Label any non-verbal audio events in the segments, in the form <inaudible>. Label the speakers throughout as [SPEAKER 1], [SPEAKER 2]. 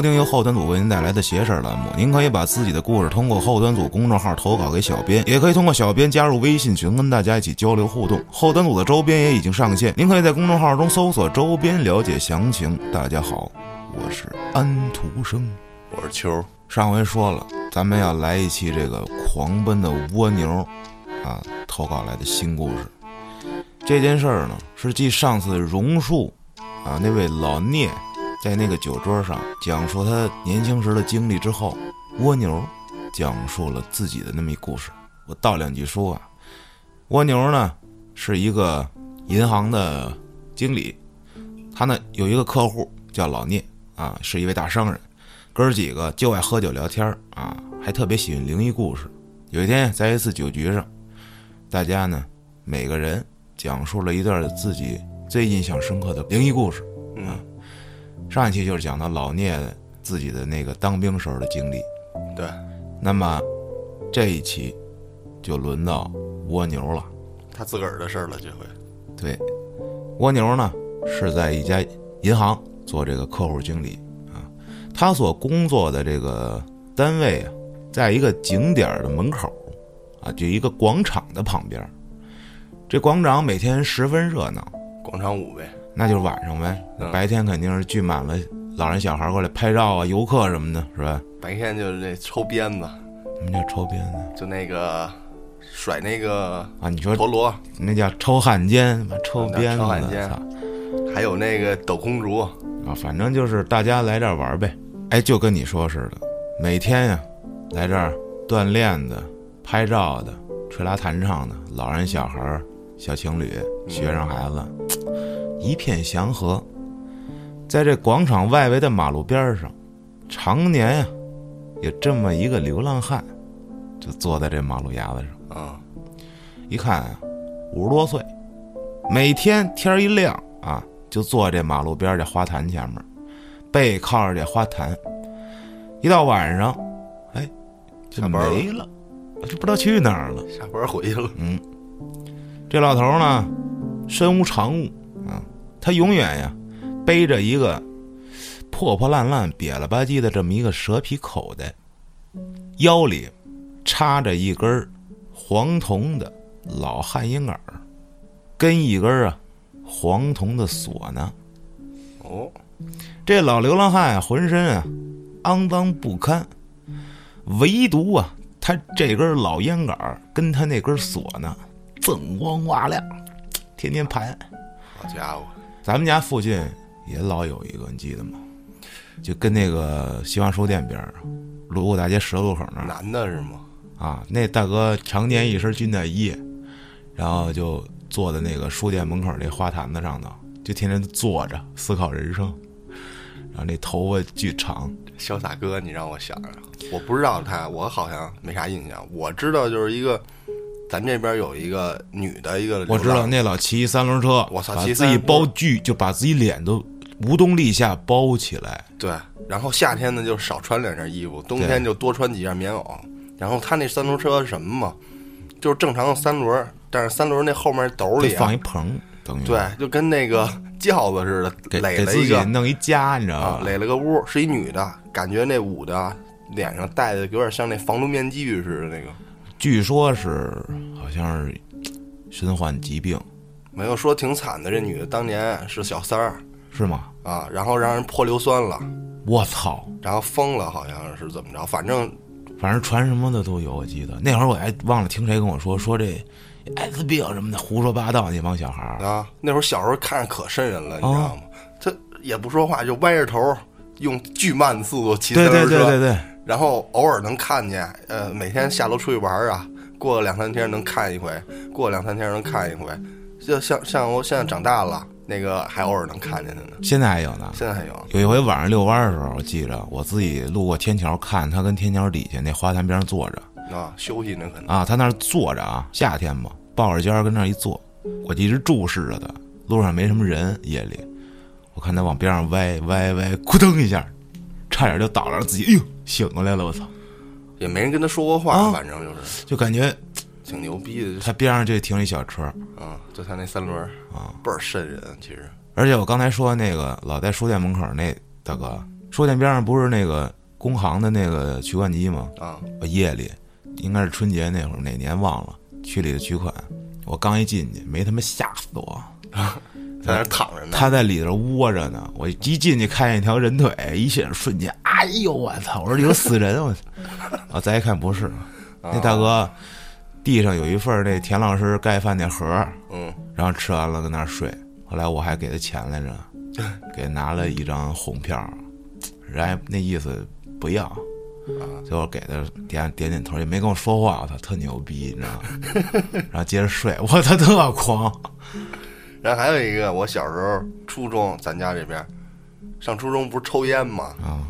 [SPEAKER 1] 收听由后端组为您带来的“邪事”栏目。您可以把自己的故事通过后端组公众号投稿给小编，也可以通过小编加入微信群，跟大家一起交流互动。后端组的周边也已经上线，您可以在公众号中搜索“周边”了解详情。大家好，我是安徒生。
[SPEAKER 2] 我是秋，
[SPEAKER 1] 上回说了，咱们要来一期这个狂奔的蜗牛啊投稿来的新故事。这件事儿呢，是继上次榕树啊那位老聂在那个酒桌上讲述他年轻时的经历之后，蜗牛讲述了自己的那么一故事。我道两句书啊，蜗牛呢是一个银行的经理，他呢有一个客户叫老聂啊，是一位大商人。哥儿几个就爱喝酒聊天儿啊，还特别喜欢灵异故事。有一天，在一次酒局上，大家呢每个人讲述了一段自己最印象深刻的灵异故事。
[SPEAKER 2] 嗯，
[SPEAKER 1] 上一期就是讲到老聂自己的那个当兵时候的经历，
[SPEAKER 2] 对，
[SPEAKER 1] 那么这一期就轮到蜗牛了。
[SPEAKER 2] 他自个儿的事儿了，这回，
[SPEAKER 1] 对，蜗牛呢是在一家银行做这个客户经理啊，他所工作的这个单位啊，在一个景点的门口啊，就一个广场的旁边。这广场每天十分热闹，
[SPEAKER 2] 广场舞呗，
[SPEAKER 1] 那就是晚上呗，
[SPEAKER 2] 嗯。
[SPEAKER 1] 白天肯定是聚满了老人小孩过来拍照啊，游客什么的，是吧？
[SPEAKER 2] 白天就是那抽鞭子，
[SPEAKER 1] 什么叫抽鞭子？
[SPEAKER 2] 就那个甩那个
[SPEAKER 1] 啊？你说
[SPEAKER 2] 陀螺，
[SPEAKER 1] 那叫抽汉奸，妈抽鞭子
[SPEAKER 2] 抽汉奸。
[SPEAKER 1] 操。
[SPEAKER 2] 还有那个抖空竹，
[SPEAKER 1] 啊，反正就是大家来这儿玩呗。哎，就跟你说似的，每天呀，来这儿锻炼的、拍照的、吹拉弹唱的，老人、小孩儿、小情侣、学生孩子，一片祥和。在这广场外围的马路边上，常年呀，有这么一个流浪汉，就坐在这马路牙子上。
[SPEAKER 2] 啊，
[SPEAKER 1] 一看啊，五十多岁，每天天一亮啊，就坐这马路边儿这花坛前面，背靠着这花坛。一到晚上，哎，就没了，就不知道去哪儿了。
[SPEAKER 2] 下班回去了，嗯
[SPEAKER 1] 这老头呢，身无长物啊，他永远呀背着一个破破烂烂、瘪了吧唧的这么一个蛇皮口袋，腰里插着一根黄铜的老旱烟杆儿，跟一根啊黄铜的锁呢。
[SPEAKER 2] 哦，
[SPEAKER 1] 这老流浪汉啊，浑身啊肮脏不堪，唯独啊他这根老烟杆儿跟他那根锁呢锃光瓦亮，天天盘。
[SPEAKER 2] 好家伙，
[SPEAKER 1] 咱们家附近也老有一个，你记得吗？就跟那个新华书店边儿，路过大街十字路口那儿
[SPEAKER 2] 男的是吗？
[SPEAKER 1] 啊，那大哥常年一身军大衣，然后就坐在那个书店门口那花坛子上头，就天天坐着思考人生，然后那头发巨长，
[SPEAKER 2] 潇洒哥，你让我想想，我不知道他，我好像没啥印象。我知道就是一个，咱这边有一个女的，一个
[SPEAKER 1] 我知道那老骑三轮车，
[SPEAKER 2] 我操
[SPEAKER 1] 把自己包巨，就把自己脸都无冬立夏包起来，
[SPEAKER 2] 对，然后夏天呢就少穿两件衣服，冬天就多穿几件棉袄。然后他那三轮车是什么嘛？就是正常的三轮，但是三轮那后面斗里、啊，
[SPEAKER 1] 放一棚，等于。
[SPEAKER 2] 对，就跟那个轿子似的，
[SPEAKER 1] 给
[SPEAKER 2] 垒
[SPEAKER 1] 给自己
[SPEAKER 2] 了一个
[SPEAKER 1] 弄一家，你知道吗，
[SPEAKER 2] 垒了个屋，是一女的，感觉那捂的脸上戴的有点像那防毒面具似的那个，
[SPEAKER 1] 据说是好像是身患疾病，
[SPEAKER 2] 没有说挺惨的。这女的当年是小三儿
[SPEAKER 1] 是吗？
[SPEAKER 2] 啊，然后让人泼硫酸了，
[SPEAKER 1] 我操！
[SPEAKER 2] 然后疯了，好像是怎么着，反正
[SPEAKER 1] 反正传什么的都有，我记得那会儿我还忘了听谁跟我说说这艾滋病什么的胡说八道那帮小孩儿，
[SPEAKER 2] 啊，那会儿小时候看着可瘆人了，你知
[SPEAKER 1] 哦
[SPEAKER 2] 道吗？他也不说话，就歪着头，用巨慢的速度骑
[SPEAKER 1] 对对
[SPEAKER 2] 自行车，
[SPEAKER 1] 对对对，
[SPEAKER 2] 然后偶尔能看见，呃，每天下楼出去玩啊，过个两三天能看一回，过个两三天能看一回，就像像我现在长大了，那个还偶尔能看见他呢，
[SPEAKER 1] 现在还有呢。
[SPEAKER 2] 现在还有，
[SPEAKER 1] 有一回晚上遛弯儿的时候，我记着我自己路过天桥，看他跟天桥底下那花坛边上坐着。
[SPEAKER 2] 啊，休息呢可能，
[SPEAKER 1] 啊，他那儿坐着啊，夏天嘛，抱着肩儿跟那儿一坐，我就一直注视着他。路上没什么人，夜里，我看他往边上歪歪歪，咕噔一下，差点就倒了，自己哎呦醒过来了，我操！
[SPEAKER 2] 也没人跟他说过话，
[SPEAKER 1] 啊
[SPEAKER 2] 反正就是
[SPEAKER 1] 就感觉
[SPEAKER 2] 挺牛逼的，
[SPEAKER 1] 他边上就停了一小车，
[SPEAKER 2] 嗯，就他那三轮啊，倍儿瘆人，其实，
[SPEAKER 1] 而且我刚才说那个老在书店门口那大哥，书店边上不是那个工行的那个取款机吗？
[SPEAKER 2] 啊，
[SPEAKER 1] 我夜里应该是春节那会儿，哪年忘了，去里的取款。我刚一进去，没他妈吓死我！<laughs>
[SPEAKER 2] 在那躺着呢。
[SPEAKER 1] 他在里头窝着呢。我一进去看见一条人腿，一下瞬间，哎呦我操！我说有死人！我操！啊，再一看不是，那大哥地上有一份那田老师盖饭那盒儿，
[SPEAKER 2] 嗯，
[SPEAKER 1] 然后吃完了在那儿睡。后来我还给他钱来着，<laughs> 给拿了一张红票，人家那意思不要。最后给他点点点头，也没跟我说话，我操，特牛逼，你知道吗？<laughs> 然后接着睡，我操，特狂。
[SPEAKER 2] 然后还有一个，我小时候初中，咱家这边上初中不是抽烟嘛？
[SPEAKER 1] 啊，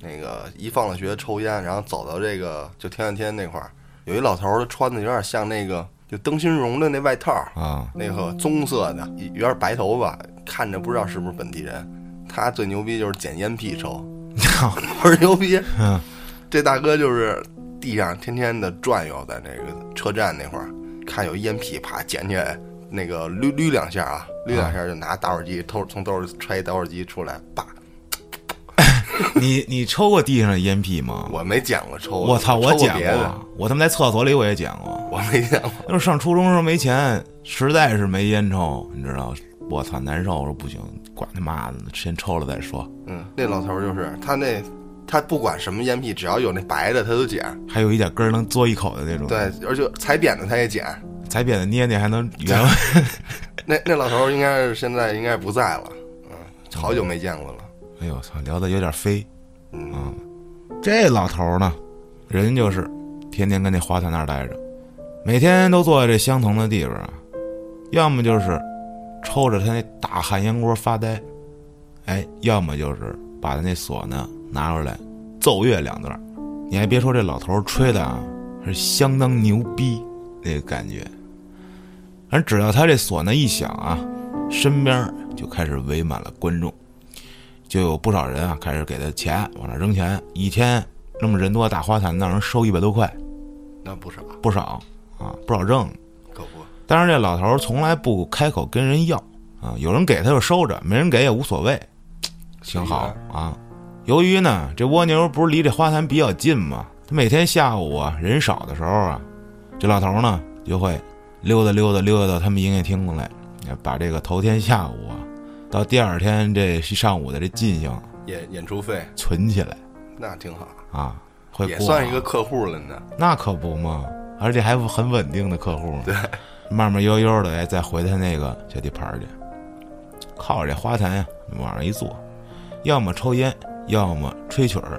[SPEAKER 2] 那个一放了学抽烟，然后走到这个就天安天那块儿，有一老头儿，他穿的有点像那个就灯芯绒的那外套，
[SPEAKER 1] 啊，
[SPEAKER 2] 那个棕色的，有点白头发，看着不知道是不是本地人。他最牛逼就是捡烟屁抽，<laughs> 我说牛逼。
[SPEAKER 1] 嗯
[SPEAKER 2] 这大哥就是地上天天的转悠，在那个车站那块儿，看有烟屁，啪捡起来，那个捋捋两下啊，捋两下就拿打火机偷从兜里揣一打火机出来，叭。<laughs>
[SPEAKER 1] 你你抽过地上的烟屁吗？
[SPEAKER 2] 我没捡过抽，
[SPEAKER 1] 我操，我捡，过，我他妈在厕所里我也捡过。
[SPEAKER 2] 我没捡过。
[SPEAKER 1] 那时候上初中时候没钱，实在是没烟抽，你知道？我操，难受！我说不行，管他妈的，先抽了再说。
[SPEAKER 2] 嗯，那老头儿就是他那，他不管什么烟屁，只要有那白的他都捡。
[SPEAKER 1] 还有一点根儿能嘬一口的那种，，
[SPEAKER 2] 对，而且踩扁的他也捡。
[SPEAKER 1] 踩扁的捏捏还能原味。<laughs>
[SPEAKER 2] 那那老头儿应该是现在应该不在了，嗯，好久没见过了。
[SPEAKER 1] 哎呦我操，聊的有点飞。
[SPEAKER 2] 嗯，
[SPEAKER 1] 这老头儿呢，人就是天天跟那花坛那儿待着，每天都坐在这相同的地方啊，要么就是抽着他那大旱烟锅发呆，哎，要么就是把他那唢呐拿出来奏乐两段儿。你还别说，这老头儿吹的啊，是相当牛逼那个感觉。反正只要他这唢呐一响啊，身边就开始围满了观众。就有不少人啊开始给他钱，往那扔钱。一天那么人多大花坛，那人收一百多块，
[SPEAKER 2] 那不少，
[SPEAKER 1] 不少啊，不少挣。
[SPEAKER 2] 可不。
[SPEAKER 1] 但是这老头儿从来不开口跟人要啊，有人给他就收着，没人给也无所谓，挺好啊。由于呢，这蜗牛不是离这花坛比较近嘛，他每天下午啊人少的时候啊，这老头儿呢就会溜达溜达溜达到他们营业厅来，把这个头天下午啊到第二天这上午的这进项
[SPEAKER 2] 演演出费
[SPEAKER 1] 存起来。
[SPEAKER 2] 那挺好，
[SPEAKER 1] 啊，会
[SPEAKER 2] 也算一个客户了呢。
[SPEAKER 1] 那可不嘛，而且还很稳定的客户。
[SPEAKER 2] 对，
[SPEAKER 1] 慢慢悠悠的哎，再回他那个小地盘儿去，靠着这花坛呀，往上一坐，要么抽烟，要么吹曲儿，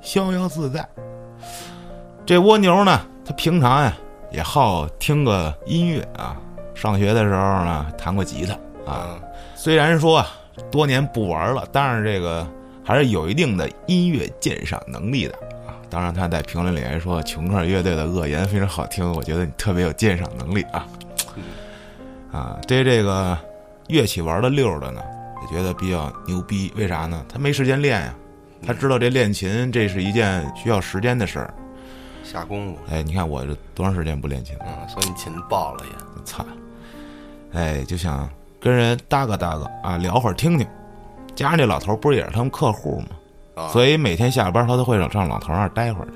[SPEAKER 1] 逍遥自在。这蜗牛呢，它平常呀也好听个音乐啊，上学的时候呢弹过吉他啊。
[SPEAKER 2] 嗯，
[SPEAKER 1] 虽然说啊多年不玩了，但是这个还是有一定的音乐鉴赏能力的啊。当然，他在评论里还说琼克乐队的恶言非常好听，我觉得你特别有鉴赏能力啊。啊，对这个乐器玩的溜的呢，也觉得比较牛逼。为啥呢？他没时间练呀，他知道这练琴这是一件需要时间的事儿。
[SPEAKER 2] 下功夫，
[SPEAKER 1] 哎，你看我这多长时间不练琴了？
[SPEAKER 2] 嗯，所以你琴爆了也。
[SPEAKER 1] 操！哎，就想跟人搭个搭个啊，聊会儿听听。加上这老头儿不是也是他们客户吗？
[SPEAKER 2] 啊，
[SPEAKER 1] 所以每天下班他都会上老头那儿待会儿去，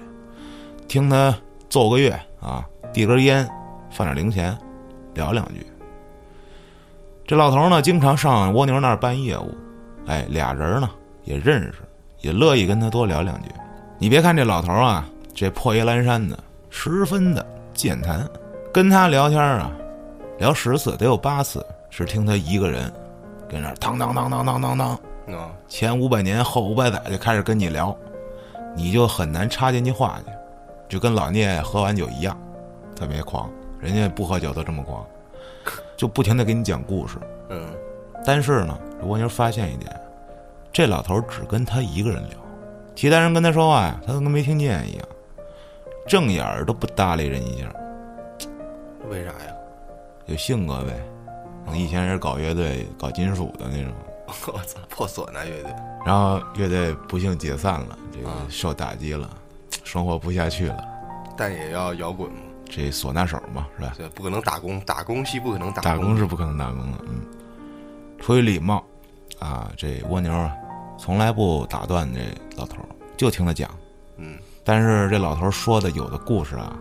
[SPEAKER 1] 听他奏个乐啊，递根烟，放点零钱，聊两句。这老头儿呢，经常上蜗牛那儿办业务，哎，俩人呢也认识，也乐意跟他多聊两句。你别看这老头儿啊，这破衣烂衫的，十分的健谈，跟他聊天啊，聊十次得有八次是听他一个人跟那儿当当当当当当当。
[SPEAKER 2] 嗯，
[SPEAKER 1] 前五百年后五百载就开始跟你聊，你就很难插进去话去，就跟老聂喝完酒一样，特别狂。人家不喝酒都这么狂，就不停的给你讲故事。
[SPEAKER 2] 嗯，
[SPEAKER 1] 但是呢，蜗牛发现一点，这老头只跟他一个人聊，其他人跟他说话呀，他都跟没听见一样，正眼儿都不搭理人一下，
[SPEAKER 2] 为啥呀？
[SPEAKER 1] 有性格呗。以前是搞乐队、搞金属的那种，
[SPEAKER 2] 我操，破唢呐乐队，
[SPEAKER 1] 然后乐队不幸解散了，这个
[SPEAKER 2] 啊
[SPEAKER 1] 受打击了，生活不下去了。
[SPEAKER 2] 但也要摇滚嘛，
[SPEAKER 1] 这唢呐手嘛，是吧？
[SPEAKER 2] 对不可能打工，打工戏不可能打
[SPEAKER 1] 打工是不可能打工的，嗯。出于礼貌，啊，这蜗牛啊从来不打断这老头儿，就听他讲。
[SPEAKER 2] 嗯，
[SPEAKER 1] 但是这老头儿说的有的故事啊，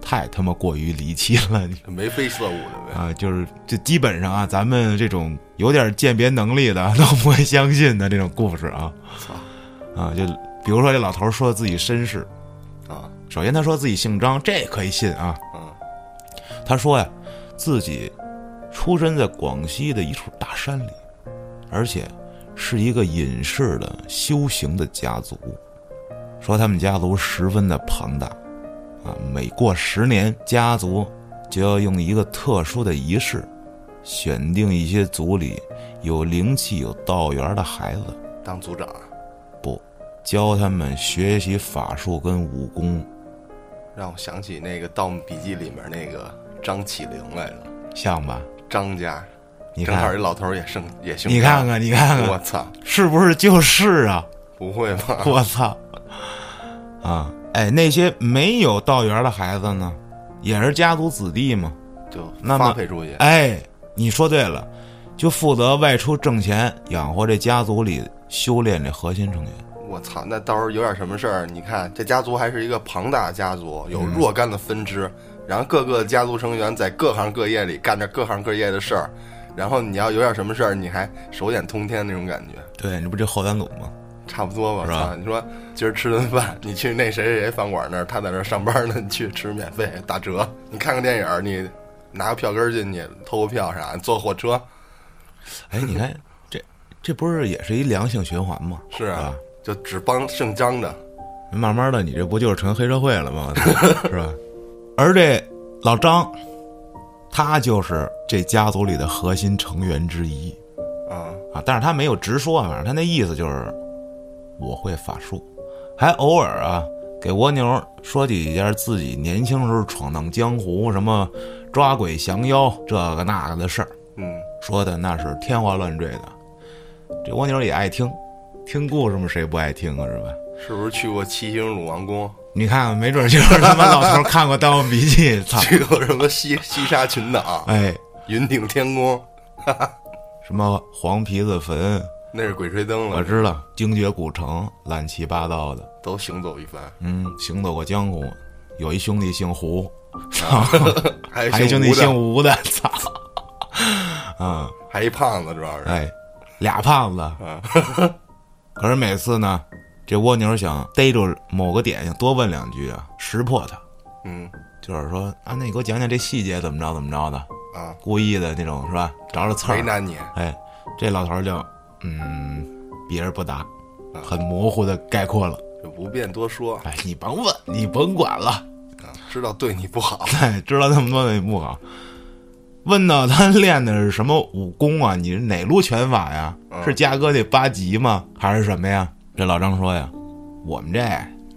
[SPEAKER 1] 太他妈过于离奇了
[SPEAKER 2] 眉飞色舞的呗。
[SPEAKER 1] 啊！<laughs> 就是这基本上啊，咱们这种有点鉴别能力的都不会相信的这种故事啊
[SPEAKER 2] 操
[SPEAKER 1] 啊！就比如说这老头儿说自己身世，
[SPEAKER 2] 啊，
[SPEAKER 1] 首先他说自己姓张，这可以信啊。
[SPEAKER 2] 嗯
[SPEAKER 1] 他说呀，自己出身在广西的一处大山里，而且是一个隐士的修行的家族。说他们家族十分的庞大，啊，每过十年，家族就要用一个特殊的仪式，选定一些族里有灵气、有道缘的孩子，
[SPEAKER 2] 当族长，
[SPEAKER 1] 不教他们学习法术跟武功，
[SPEAKER 2] 让我想起那个《盗墓笔记》里面那个张起灵来了。
[SPEAKER 1] 像吧？
[SPEAKER 2] 张家，
[SPEAKER 1] 你看
[SPEAKER 2] 正好这，老头也生也姓。
[SPEAKER 1] 你看，看，你看看，
[SPEAKER 2] 我操，
[SPEAKER 1] 是不是就是啊？
[SPEAKER 2] 不会吧？<laughs>
[SPEAKER 1] 我操！啊，哎，那些没有道缘的孩子呢，也是家族子弟嘛。
[SPEAKER 2] 就
[SPEAKER 1] 那么
[SPEAKER 2] 发配出去，
[SPEAKER 1] 哎，你说对了，就负责外出挣钱，养活这家族里修炼这核心成员。
[SPEAKER 2] 我操，那到时候有点什么事儿，你看这家族还是一个庞大的家族，有
[SPEAKER 1] 嗯
[SPEAKER 2] 若干的分支，然后各个家族成员在各行各业里干着各行各业的事儿，然后你要有点什么事儿，你还手眼通天那种感觉，
[SPEAKER 1] 对，你不就后三组吗？
[SPEAKER 2] 差不多吧？
[SPEAKER 1] 是吧，
[SPEAKER 2] 你说今儿吃顿饭，你去那谁谁谁饭馆那儿，他在那儿上班呢，你去吃免费打折，你看个电影，你拿个票根进去，偷个票啥，坐火车，
[SPEAKER 1] 哎，你看这这不是也是一良性循环吗？
[SPEAKER 2] 是啊
[SPEAKER 1] 吧？
[SPEAKER 2] 就只帮姓张的，
[SPEAKER 1] 慢慢的，你这不就是成黑社会了吗？<laughs> 是吧？而这老张，他就是这家族里的核心成员之一。
[SPEAKER 2] 啊，
[SPEAKER 1] 啊，但是他没有直说，反正他那意思就是我会法术，还偶尔啊给蜗牛说几件自己年轻时候闯荡江湖，什么抓鬼降妖这个那个的事儿，
[SPEAKER 2] 嗯，
[SPEAKER 1] 说的那是天花乱坠的。这蜗牛也爱听，听故事嘛，谁不爱听啊，是吧？
[SPEAKER 2] 是不是去过七星鲁王宫？
[SPEAKER 1] 你看，没准就是他妈老头儿看过《盗墓笔记》，<laughs> 操！
[SPEAKER 2] 去过什么西西沙群岛、
[SPEAKER 1] 哎，
[SPEAKER 2] 云顶天宫，<laughs>
[SPEAKER 1] 什么黄皮子坟，
[SPEAKER 2] 那是鬼吹灯了，
[SPEAKER 1] 我知道，精绝古城，乱七八糟的。
[SPEAKER 2] 都行走一番。
[SPEAKER 1] 嗯，行走过江湖，有一兄弟姓胡，<laughs>
[SPEAKER 2] 还
[SPEAKER 1] 还有一兄弟姓吴的，操！<laughs> 啊，
[SPEAKER 2] 还一胖子，主要是。
[SPEAKER 1] 哎，俩胖子。可是每次呢，这蜗牛想逮住某个点，想多问两句啊，识破他，
[SPEAKER 2] 嗯
[SPEAKER 1] 就是说啊，那你给我讲讲这细节怎么着怎么着的，
[SPEAKER 2] 啊，
[SPEAKER 1] 故意的那种是吧？找找刺儿。
[SPEAKER 2] 为难你。
[SPEAKER 1] 哎，这老头儿就嗯，避而不答，很模糊的概括了。
[SPEAKER 2] 就不便多说
[SPEAKER 1] 哎，你甭问，你甭管了。
[SPEAKER 2] 啊，知道对你不好。<laughs>
[SPEAKER 1] 哎，知道那么多对你不好。问到他练的是什么武功啊？你是哪路拳法呀？
[SPEAKER 2] 嗯
[SPEAKER 1] 是嘉哥那八极吗？还是什么呀？这老张说呀，我们这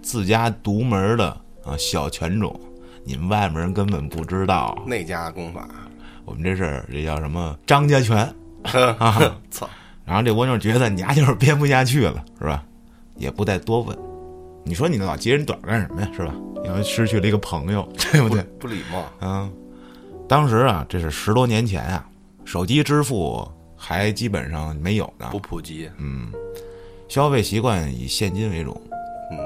[SPEAKER 1] 自家独门的啊小拳种，你们外面人根本不知道。
[SPEAKER 2] 那家功法，
[SPEAKER 1] 我们这是这叫什么张家拳 <laughs> 啊？
[SPEAKER 2] 操，
[SPEAKER 1] 然后这蜗牛觉得你丫就是编不下去了，是吧？也不再多问。你说你老揭人短干什么呀？是吧？因为失去了一个朋友，对不对？
[SPEAKER 2] 不礼貌。
[SPEAKER 1] 嗯，当时啊，这是十多年前啊，手机支付还基本上没有呢
[SPEAKER 2] 不，普及。
[SPEAKER 1] 嗯消费习惯以现金为主
[SPEAKER 2] 嗯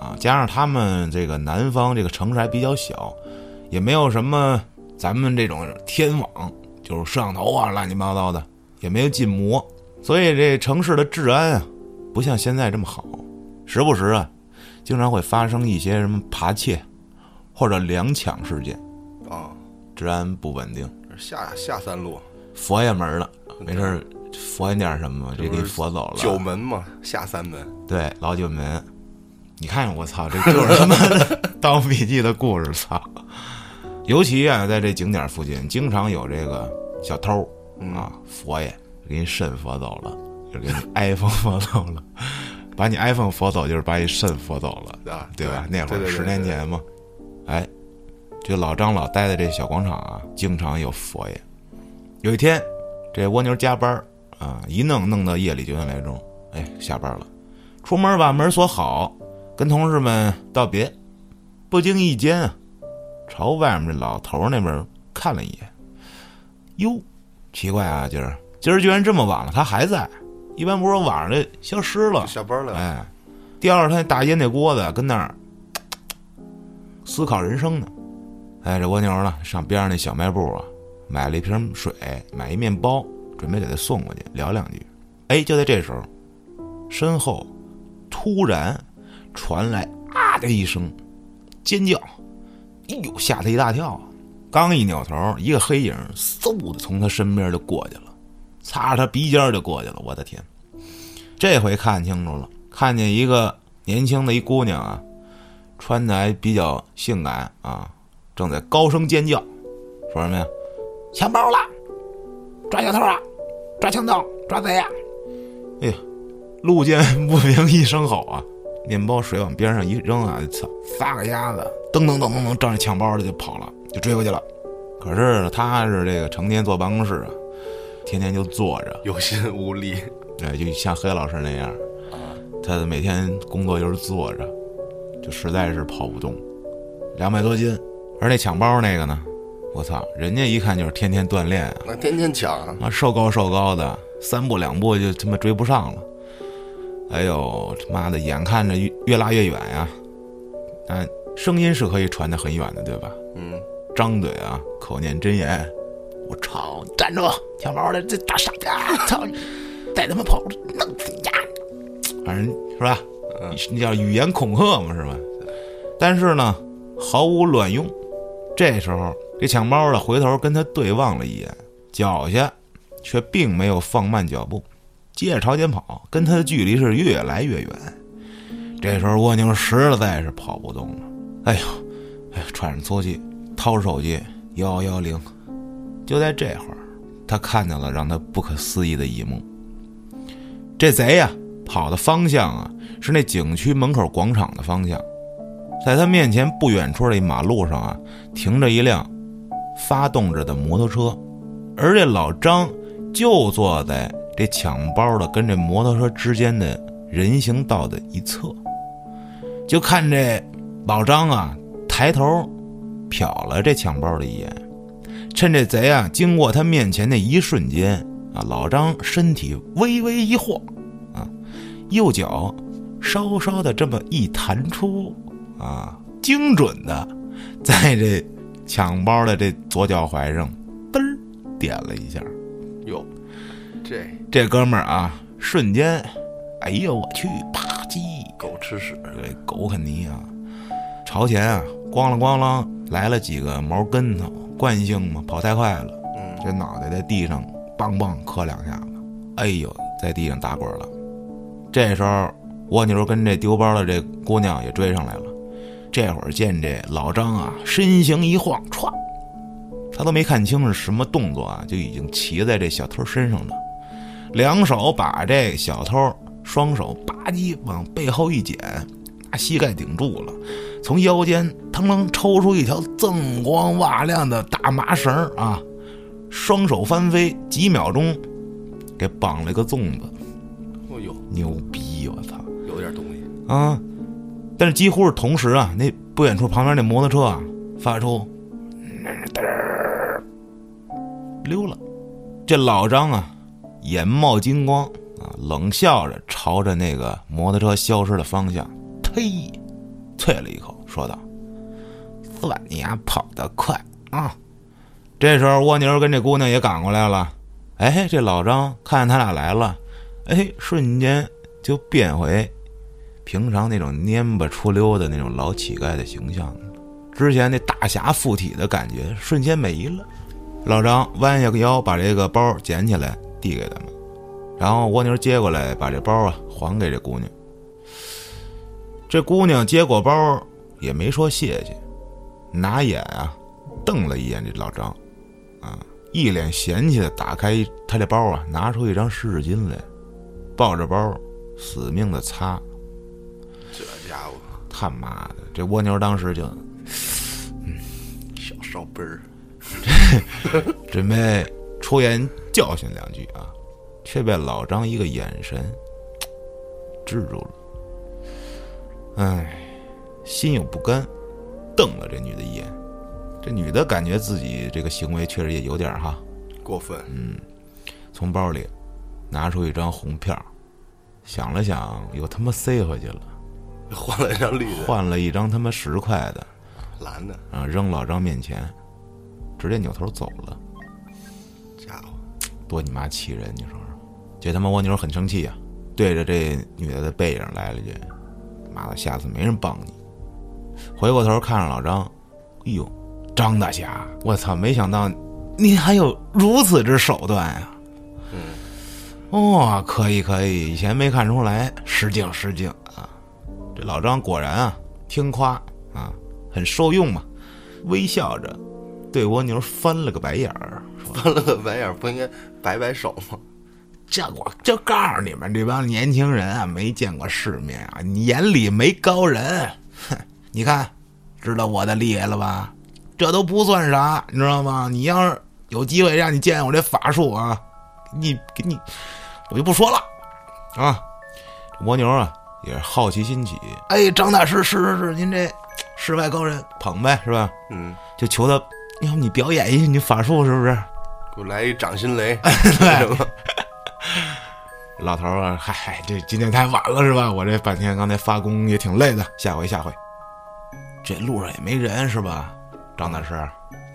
[SPEAKER 1] 啊，加上他们这个南方这个城市还比较小，也没有什么咱们这种天网，就是摄像头啊，乱七八糟的，也没有禁摩，所以这城市的治安啊，不像现在这么好，时不时啊，经常会发生一些什么扒窃或者两抢事件，
[SPEAKER 2] 啊，
[SPEAKER 1] 治安不稳定。
[SPEAKER 2] 下下三路
[SPEAKER 1] 佛爷门了，没事儿佛爷点什么，这给佛走了。
[SPEAKER 2] 九门嘛，下三门。
[SPEAKER 1] 对老九门，你看我操，这就是他妈的《<laughs> 盗墓笔记》的故事，操！尤其啊，在这景点附近，经常有这个小偷啊，佛爷给你肾佛走了，就给你 iPhone 佛走了，把你 iPhone 佛走，就是把你肾佛走了。
[SPEAKER 2] 啊，
[SPEAKER 1] 对吧？那会儿十年前嘛，哎，这老张老待的这小广场啊，经常有佛爷。有一天，这蜗牛加班儿啊，一弄弄到夜里九点来钟，哎，下班了，出门把门锁好，跟同事们道别，不经意间啊，朝外面这老头儿那边看了一眼，哟，奇怪啊，今儿今儿居然这么晚了，他还在一般不是晚上就消失了，
[SPEAKER 2] 下班了，
[SPEAKER 1] 哎，第二他那大烟那锅子跟那儿思考人生呢。哎，这蜗牛呢，上边上那小卖部啊，买了一瓶水，买一面包，准备给他送过去聊两句。哎，就在这时候，身后突然传来啊的一声尖叫，哎呦，吓他一大跳啊！刚一扭头，一个黑影嗖的从他身边就过去了，擦着他鼻尖儿就过去了。我的天！这回看清楚了，看见一个年轻的一姑娘啊，穿的还比较性感啊，正在高声尖叫，说什么呀？抢包了，抓小偷啊，抓强盗，抓贼呀！哎呀，路见不平一声吼啊，面包水往边上一扔啊，操，撒个丫子，噔噔噔噔噔，仗着抢包的就跑了，就追过去了。可是他是这个成天坐办公室啊，天天就坐着，
[SPEAKER 2] 有心无力，
[SPEAKER 1] 对，就像黑老师那样，他每天工作就是坐着，就实在是跑不动，两百多斤。而那抢包那个呢，我操，人家一看就是天天锻炼啊，
[SPEAKER 2] 那天天抢，
[SPEAKER 1] 啊，瘦高瘦高的，三步两步就他妈追不上了。哎呦，他妈的，眼看着越越拉越远呀！但声音是可以传得很远的，对吧？
[SPEAKER 2] 嗯，
[SPEAKER 1] 张嘴啊，口念真言：“我操，站住！抢包的这大傻逼！操，带他们跑，弄死你家！”反正是吧？你叫语言恐吓嘛，是吧？但是呢，毫无卵用。这时候，这抢包的回头跟他对望了一眼，脚下却并没有放慢脚步，接着朝前跑，跟他的距离是越来越远。这时候，蜗牛实在是跑不动了。哎呦，哎呦，喘着粗气，掏出手机幺幺零。就在这会儿，他看到了让他不可思议的一幕。这贼呀、跑的方向啊，是那景区门口广场的方向。在他面前不远处的马路上啊，停着一辆发动着的摩托车，而这老张就坐在这抢包的跟这摩托车之间的人行道的一侧。就看这老张啊，抬头瞟了这抢包的一眼，趁这贼啊经过他面前那一瞬间啊，老张身体微微一晃，啊，右脚稍稍的这么一弹出，啊，精准的在这抢包的这左脚踝上嘚儿点了一下。
[SPEAKER 2] 哟，这
[SPEAKER 1] 这哥们儿啊，瞬间，哎呦我去，啪叽，
[SPEAKER 2] 狗吃屎，
[SPEAKER 1] 对，狗啃泥啊！朝前啊，咣啷咣啷来了几个毛跟头，惯性嘛，跑太快了，
[SPEAKER 2] 嗯，
[SPEAKER 1] 这脑袋在地上梆梆磕两下子，哎呦，在地上打滚了。这时候，蜗牛跟这丢包的这姑娘也追上来了。这会儿见这老张啊，身形一晃，歘，他都没看清是什么动作啊，就已经骑在这小偷身上了，两手把这小偷双手吧唧往背后一剪，拿膝盖顶住了，从腰间腾腾抽出一条锃光瓦亮的大麻绳啊，双手翻飞，几秒钟给绑了个粽子，
[SPEAKER 2] 哦呦，
[SPEAKER 1] 牛逼！我操
[SPEAKER 2] 有点东西，
[SPEAKER 1] 啊！但是几乎是同时啊，那不远处旁边那摩托车啊发出嘚儿溜了。这老张啊，眼冒金光啊，冷笑着朝着那个摩托车消失的方向，嘿啐了一口，说道：“算你丫跑得快啊！”这时候蜗牛跟这姑娘也赶过来了。哎，这老张看见他俩来了，哎，瞬间就变回平常那种蔫巴出溜的那种老乞丐的形象了，之前那大侠附体的感觉瞬间没了。老张弯下个腰，把这个包捡起来递给他们，然后蜗牛接过来，把这包啊还给这姑娘。这姑娘接过包也没说谢谢，拿眼啊瞪了一眼这老张，啊，一脸嫌弃的打开他这包啊，拿出一张湿纸巾来，抱着包死命的擦。
[SPEAKER 2] 这家伙
[SPEAKER 1] 他妈的，这蜗牛当时就
[SPEAKER 2] 小烧杯儿，<laughs>
[SPEAKER 1] 准备出言教训两句啊，却被老张一个眼神 <tsk> 制住了。唉，心有不甘，瞪了这女的一眼。这女的感觉自己这个行为确实也有点哈，
[SPEAKER 2] 过分，嗯
[SPEAKER 1] 从包里拿出一张红票，想了想，又他妈塞回去了，
[SPEAKER 2] 换了一张绿的，
[SPEAKER 1] 换了一张他妈十块的，
[SPEAKER 2] 蓝的，
[SPEAKER 1] 啊，扔老张面前，直接扭头走了。
[SPEAKER 2] 家伙，
[SPEAKER 1] 多你妈气人！你说说，这他妈蜗牛很生气呀、对着这女的的背影来了句：“妈的，下次没人帮你。”回过头看着老张，哎呦，张大侠，我操，没想到您还有如此之手段呀、
[SPEAKER 2] 嗯，
[SPEAKER 1] 哦，可以可以，以前没看出来，失敬失敬啊！这老张果然啊，听夸啊，很受用嘛，微笑着对蜗牛翻了个白眼儿，
[SPEAKER 2] 翻了个白眼儿，不应该摆摆手吗？
[SPEAKER 1] 这我就告诉你们这帮年轻人啊，没见过世面啊，你眼里没高人。哼，你看，知道我的厉害了吧？这都不算啥，你知道吗？你要是有机会让你见我这法术啊，你给你，我就不说了啊。这蜗牛啊，也是好奇心起，哎，张大师，是是是，您这世外高人，捧呗，是吧？
[SPEAKER 2] 嗯，
[SPEAKER 1] 就求他，要不你表演一下你法术，是不是？
[SPEAKER 2] 给我来一掌心雷，
[SPEAKER 1] 对 <laughs>
[SPEAKER 2] 什么？
[SPEAKER 1] 老头儿啊，嗨嗨，这今天太晚了是吧？我这半天刚才发功也挺累的，下回下回。这路上也没人是吧？张大师，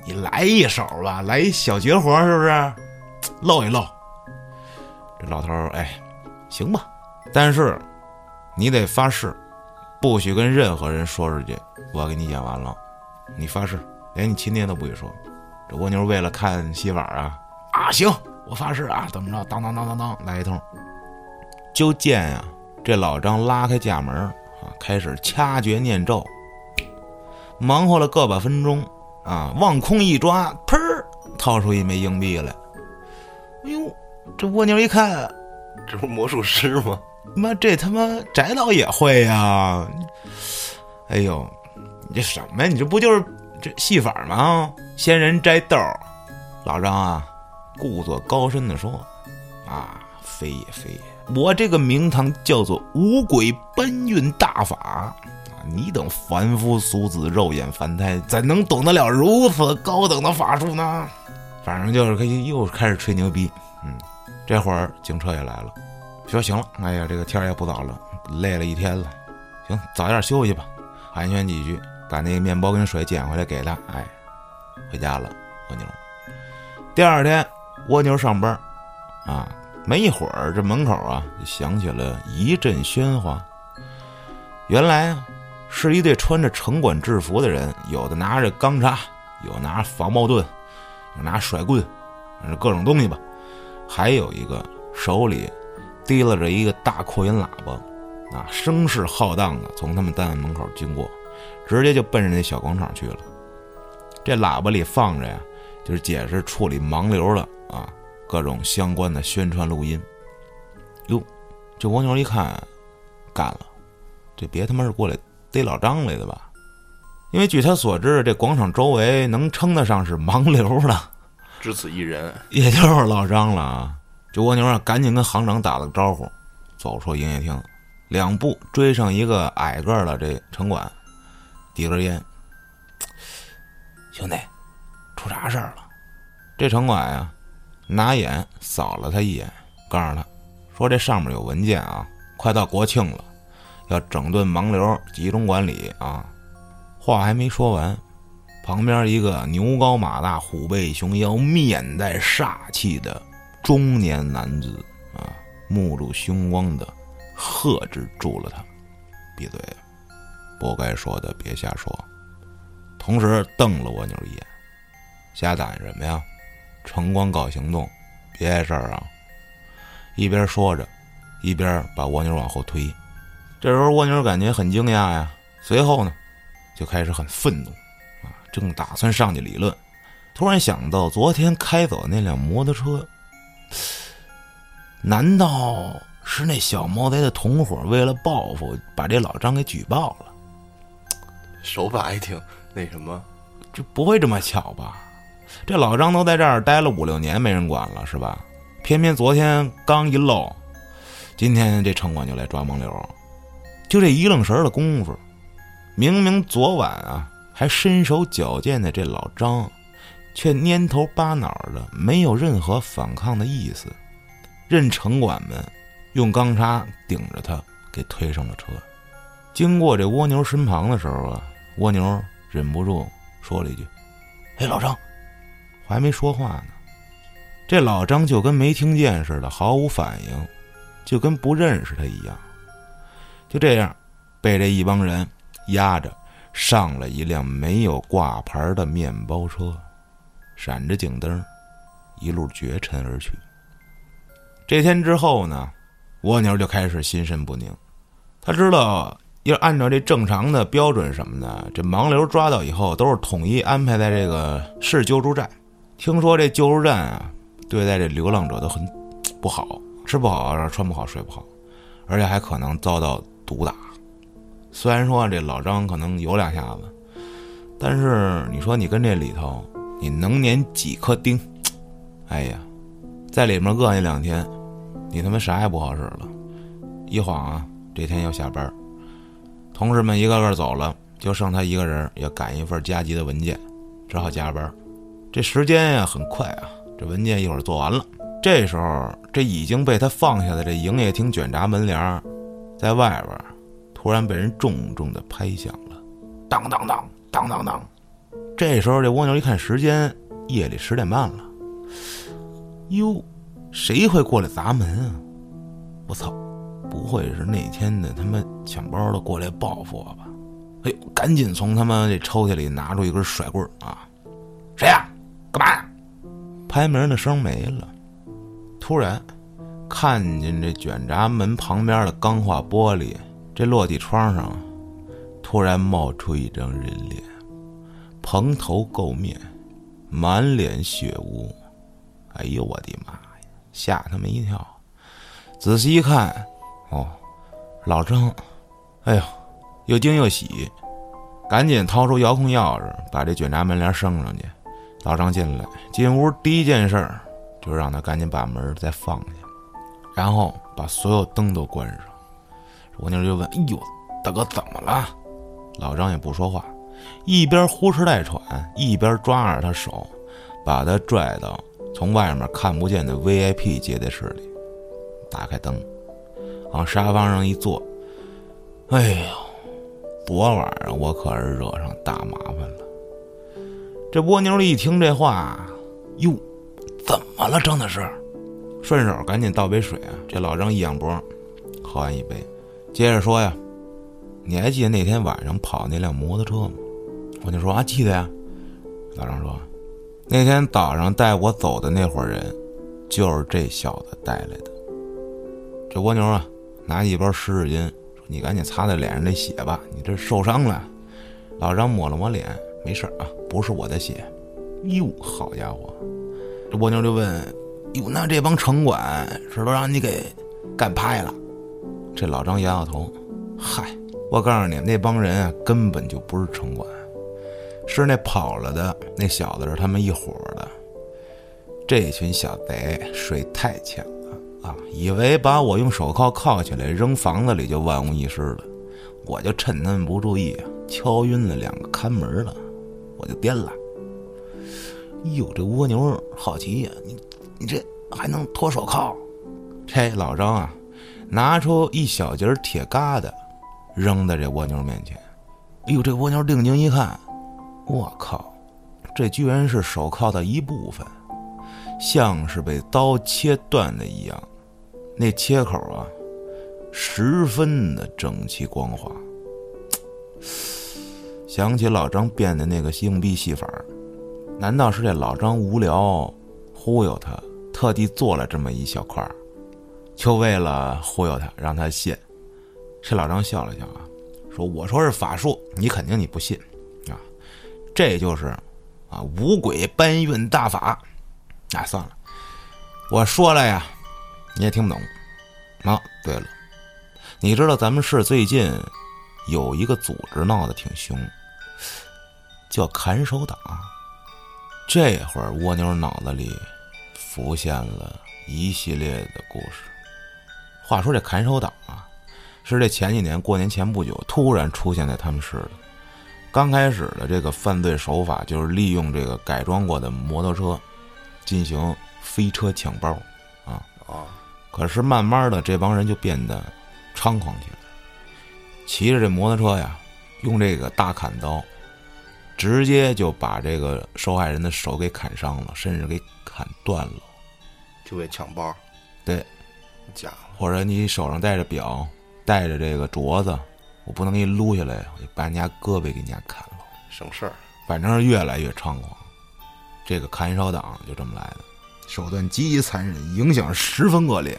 [SPEAKER 1] 你来一手吧，来一小绝活是不是？露一露。这老头儿，哎，行吧，但是你得发誓，不许跟任何人说出去。我给你演完了，你发誓，连你亲爹都不许说。这蜗牛为了看戏法啊啊，行，我发誓啊，怎么着？当当当当当，来一通。就见呀、这老张拉开架门啊，开始掐诀念咒，忙活了个把分钟啊，往空一抓，砰，掏出一枚硬币来。哎呦，这蜗牛一看，
[SPEAKER 2] 这不魔术师吗？
[SPEAKER 1] 妈，这他妈翟老也会呀、哎呦，你这什么呀？你这不就是这戏法吗？仙人摘豆，老张啊，故作高深的说：“啊，非也非也，我这个名堂叫做五鬼搬运大法啊！你等凡夫俗子，肉眼凡胎，怎能懂得了如此高等的法术呢？反正就是可以又开始吹牛逼。嗯，这会儿警车也来了。说行了，哎呀，这个天也不早了，累了一天了，行，早点休息吧。寒暄几句，把那个面包跟水捡回来给他，哎，回家了。蜗牛。第二天，蜗牛上班，啊，没一会儿，这门口啊就响起了一阵喧哗。原来啊，是一队穿着城管制服的人，有的拿着钢叉，有拿防爆盾，有拿甩棍，各种东西吧。还有一个手里提拉着一个大扩音喇叭，啊，声势浩荡的从他们单位门口经过，直接就奔着那小广场去了。这喇叭里放着呀，就是解释处理盲流的啊各种相关的宣传录音。哟，这蜗牛一看，干了，这别他妈是过来逮老张来的吧？因为据他所知，这广场周围能称得上是盲流的，
[SPEAKER 2] 只此一人，
[SPEAKER 1] 也就是老张了啊。这蜗牛啊，赶紧跟行长打了个招呼，走出营业厅，两步追上一个矮个儿的这城管，递根烟。兄弟，出啥事儿了？这城管呀，拿眼扫了他一眼，告诉他说：“这上面有文件啊，快到国庆了，要整顿盲流，集中管理啊。”话还没说完，旁边一个牛高马大、虎背熊腰、面带煞气的中年男子啊，目露凶光的呵斥住了他：“闭嘴！不该说的别瞎说。”同时瞪了蜗牛一眼：“瞎胆什么呀？城管搞行动，别碍事儿啊！”一边说着，一边把蜗牛往后推。这时候蜗牛感觉很惊讶呀，随后呢，就开始很愤怒啊，正打算上去理论，突然想到昨天开走那辆摩托车，难道是那小毛贼的同伙为了报复把这老张给举报了？
[SPEAKER 2] 手法还挺那什么，
[SPEAKER 1] 这不会这么巧吧？这老张都在这儿待了五六年，没人管了是吧？偏偏昨天刚一漏，今天这城管就来抓盲流，就这一愣神的功夫，明明昨晚啊还身手矫健的这老张，却蔫头巴脑的，没有任何反抗的意思，任城管们用钢叉顶着他，给推上了车。经过这蜗牛身旁的时候啊，蜗牛忍不住说了一句：“哎，老张！”还没说话呢，这老张就跟没听见似的，毫无反应，就跟不认识他一样。就这样，被这一帮人压着上了一辆没有挂牌的面包车，闪着警灯，一路绝尘而去。这天之后呢，蜗牛就开始心神不宁。他知道要按照这正常的标准什么的，这盲流抓到以后都是统一安排在这个市救助站。听说这救助站啊，对待这流浪者都很不好，吃不好，穿不好，睡不好，而且还可能遭到毒打。虽然说这老张可能有两下子，但是你说你跟这里头，你能粘几颗钉？<tsk> 哎呀，在里面饿你两天。你他妈啥也不好使了，一晃啊，这天要下班，同事们一个个走了，就剩他一个人要赶一份加急的文件，只好加班。这时间呀很快啊，这文件一会儿做完了。这时候，这已经被他放下的这营业厅卷闸门帘，在外边突然被人重重的拍响了，当当当当当当。这时候，这蜗牛一看时间，夜里十点半了，哟。谁会过来砸门啊？我操！不会是那天的他妈抢包的过来报复我吧？哎呦，赶紧从他妈这抽屉里拿出一根甩棍啊！谁呀？干嘛？拍门的声没了。突然，看见这卷闸门旁边的钢化玻璃，这落地窗上，突然冒出一张人脸，蓬头垢面，满脸血污。哎呦我的妈呀！吓他们一跳，仔细一看，哦，老张，哎呦，又惊又喜，赶紧掏出遥控钥匙，把这卷闸门帘升上去。老张进来，进屋第一件事儿就让他赶紧把门再放下，然后把所有灯都关上。蜗牛就问：“哎呦，大哥怎么了？”老张也不说话，一边呼哧带喘，一边抓着他手，把他拽到。从外面看不见的 VIP 接待室里，打开灯，往沙发上一坐。哎呦，昨晚上我可是惹上大麻烦了。这蜗牛一听这话，哟，怎么了？张大师，顺手赶紧倒杯水啊！这老张一仰脖，喝完一杯，接着说呀：“你还记得那天晚上跑那辆摩托车吗？”蜗牛说：“啊，记得呀。”老张说。那天早上带我走的那伙人，就是这小子带来的。这蜗牛啊，拿一包湿纸巾，说：“你赶紧擦擦脸上这血吧，你这受伤了。”老张抹了抹脸，没事啊，不是我的血。哟，好家伙！这蜗牛就问：“哟，那这帮城管是都让你给干拍了？”这老张摇摇头：“嗨，我告诉你，那帮人啊，根本就不是城管。”是那跑了的那小子是他们一伙的，这群小贼水太浅了啊！以为把我用手铐铐起来扔房子里就万无一失了，我就趁他们不注意敲晕了两个看门的，我就颠了。哟，这蜗牛好奇呀，你你这还能脱手铐？这老张啊，拿出一小截铁疙瘩，扔在这蜗牛面前。哎呦，这蜗牛定睛一看。我靠，这居然是手铐的一部分，像是被刀切断的一样。那切口啊，十分的整齐光滑。想起老张变的那个硬币戏法，难道是这老张无聊忽悠他，特地做了这么一小块儿就为了忽悠他，让他信？这老张笑了笑啊，说：“我说是法术，你肯定你不信啊。”这就是，啊，五鬼搬运大法。哎，算了，我说了呀，你也听不懂。啊，对了，你知道咱们市最近有一个组织闹得挺凶，叫砍手党。这会儿蜗牛脑子里浮现了一系列的故事。话说这砍手党啊，是这前几年过年前不久突然出现在他们市的。刚开始的这个犯罪手法就是利用这个改装过的摩托车，进行飞车抢包，啊
[SPEAKER 2] 啊！
[SPEAKER 1] 可是慢慢的，这帮人就变得猖狂起来，骑着这摩托车呀，用这个大砍刀，直接就把这个受害人的手给砍伤了，甚至给砍断了。
[SPEAKER 2] 就为抢包，
[SPEAKER 1] 对，
[SPEAKER 2] 家伙，
[SPEAKER 1] 或者你手上戴着表，戴着这个镯子，我不能给你撸下来，我就把人家胳膊给人家砍了。
[SPEAKER 2] 省事儿。
[SPEAKER 1] 反正是越来越猖狂，这个砍手党就这么来的，手段极其残忍，影响十分恶劣，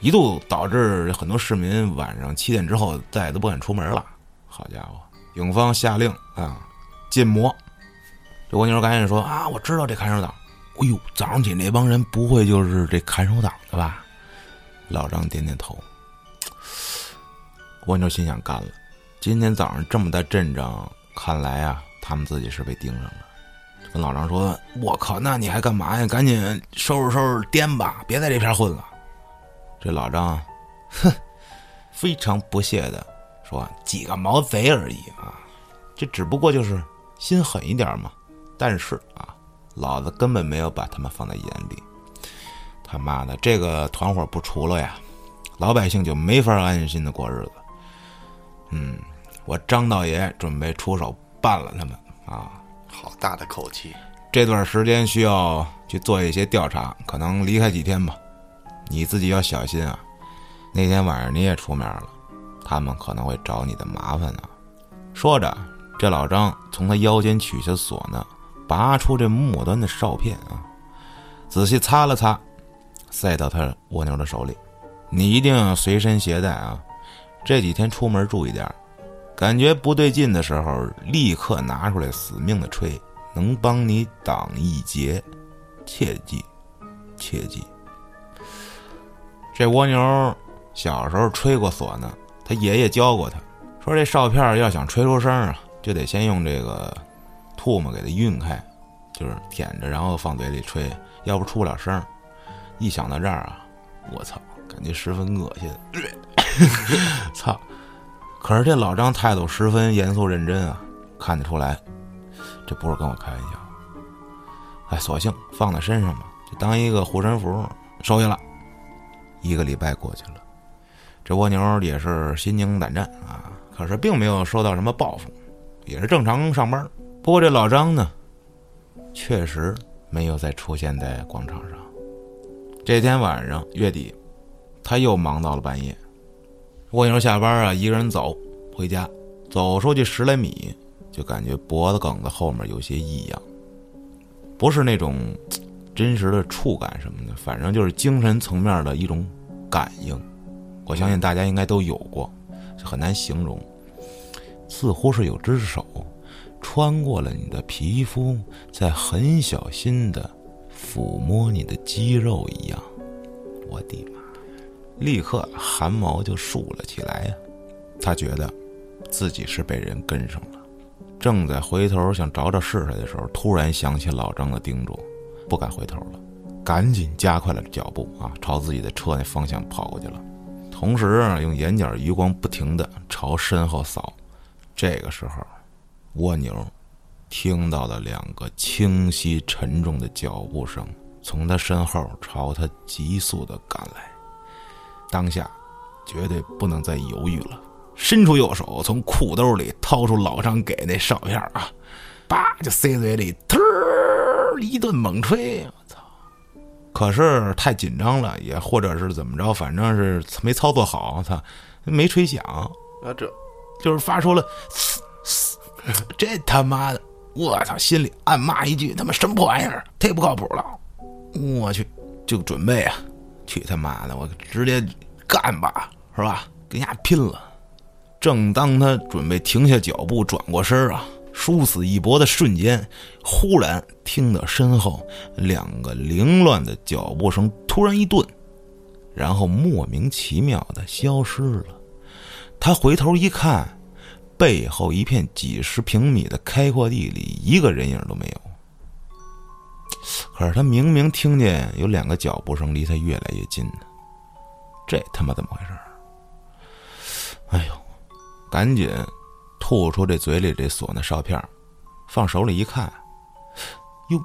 [SPEAKER 1] 一度导致很多市民晚上七点之后再也都不敢出门了。好家伙，警方下令啊，禁摩。这蜗牛赶紧说啊，我知道这砍手党。哎呦，早上起那帮人不会就是这砍手党的吧？老张点点头。蜗牛心想：干了，今天早上这么大阵仗，看来啊。他们自己是被盯上了，跟老张说：“我靠，那你还干嘛呀？赶紧收拾收拾颠吧，别在这片混了。”这老张，哼，非常不屑的说：“几个毛贼而已啊，这只不过就是心狠一点嘛。但是啊，老子根本没有把他们放在眼里。他妈的，这个团伙不除了呀，老百姓就没法安心的过日子。嗯，我张道爷准备出手。”办了他们啊！
[SPEAKER 2] 好大的口气！
[SPEAKER 1] 这段时间需要去做一些调查，可能离开几天吧。你自己要小心啊！那天晚上你也出面了，他们可能会找你的麻烦呢。说着，这老张从他腰间取下唢呐，拔出这末端的哨片啊，仔细擦了擦，塞到他蜗牛的手里。你一定要随身携带啊！这几天出门注意点。感觉不对劲的时候，立刻拿出来死命的吹，能帮你挡一劫。切记，切记。这蜗牛小时候吹过唢呐，他爷爷教过他，说这哨片要想吹出声啊，就得先用这个唾沫给它晕开，就是舔着，然后放嘴里吹，要不出不了声。一想到这儿啊，我操，感觉十分恶心。<laughs> 操！可是这老张态度十分严肃认真啊，看得出来，这不是跟我开玩笑。哎，索性放在身上吧，就当一个护身符收下了。一个礼拜过去了，这蜗牛也是心惊胆战啊，可是并没有收到什么报复，也是正常上班。不过这老张呢，确实没有再出现在广场上。这天晚上月底，他又忙到了半夜。蜗牛下班啊，一个人走回家，走出去十来米，就感觉脖子梗子后面有些异样，不是那种真实的触感什么的，反正就是精神层面的一种感应。我相信大家应该都有过，很难形容，似乎是有只手穿过了你的皮肤，在很小心的抚摸你的肌肉一样。我的妈！立刻汗毛就竖了起来呀！他觉得自己是被人跟上了，正在回头想找找是谁的时候，突然想起老张的叮嘱，不敢回头了，赶紧加快了脚步啊，朝自己的车那方向跑过去了。同时用眼角余光不停的朝身后扫。这个时候，蜗牛听到了两个清晰沉重的脚步声从他身后朝他急速的赶来。当下，绝对不能再犹豫了。伸出右手，从裤兜里掏出老张给那哨片啊，叭就塞嘴里，忒一顿猛吹。我操！可是太紧张了，也或者是怎么着，反正是没操作好。我操，没吹响。
[SPEAKER 2] 啊，这
[SPEAKER 1] 就是发出了，这他妈的，我操！心里暗骂一句：他妈什么破玩意儿，太不靠谱了。我去，就准备啊。去他妈的！我直接干吧，是吧？跟人家拼了！正当他准备停下脚步，转过身啊，殊死一搏的瞬间，忽然听到身后两个凌乱的脚步声突然一顿，然后莫名其妙的消失了。他回头一看，背后一片几十平米的开阔地里，一个人影都没有。可是他明明听见有两个脚步声离他越来越近呢，这他妈怎么回事？哎呦，赶紧吐出这嘴里这唢呐哨片，放手里一看，哟，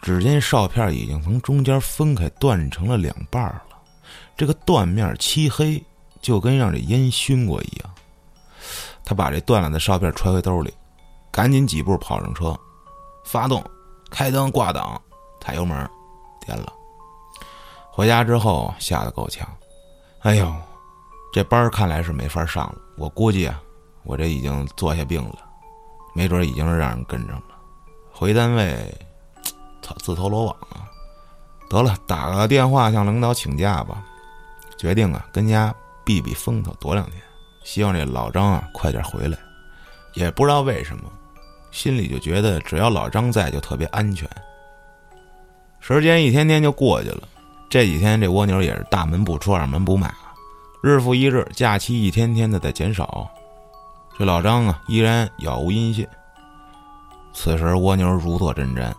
[SPEAKER 1] 只见哨片已经从中间分开断成了两半了。这个断面漆黑，就跟让这烟熏过一样。他把这断了的哨片揣回兜里，赶紧几步跑上车，发动，开灯挂档，踩油门，点了。回家之后吓得够呛，哎呦，这班看来是没法上了。我估计啊，我这已经坐下病了，没准已经是让人跟上了。回单位，操，自投罗网啊！得了，打个电话向领导请假吧。决定啊，跟家避避风头，躲两天。希望这老张啊快点回来。也不知道为什么，心里就觉得只要老张在就特别安全。时间一天天就过去了，这几天这蜗牛也是大门不出二门不迈啊，日复一日，假期一天天的在减少。这老张啊依然杳无音信。此时蜗牛如坐针毡，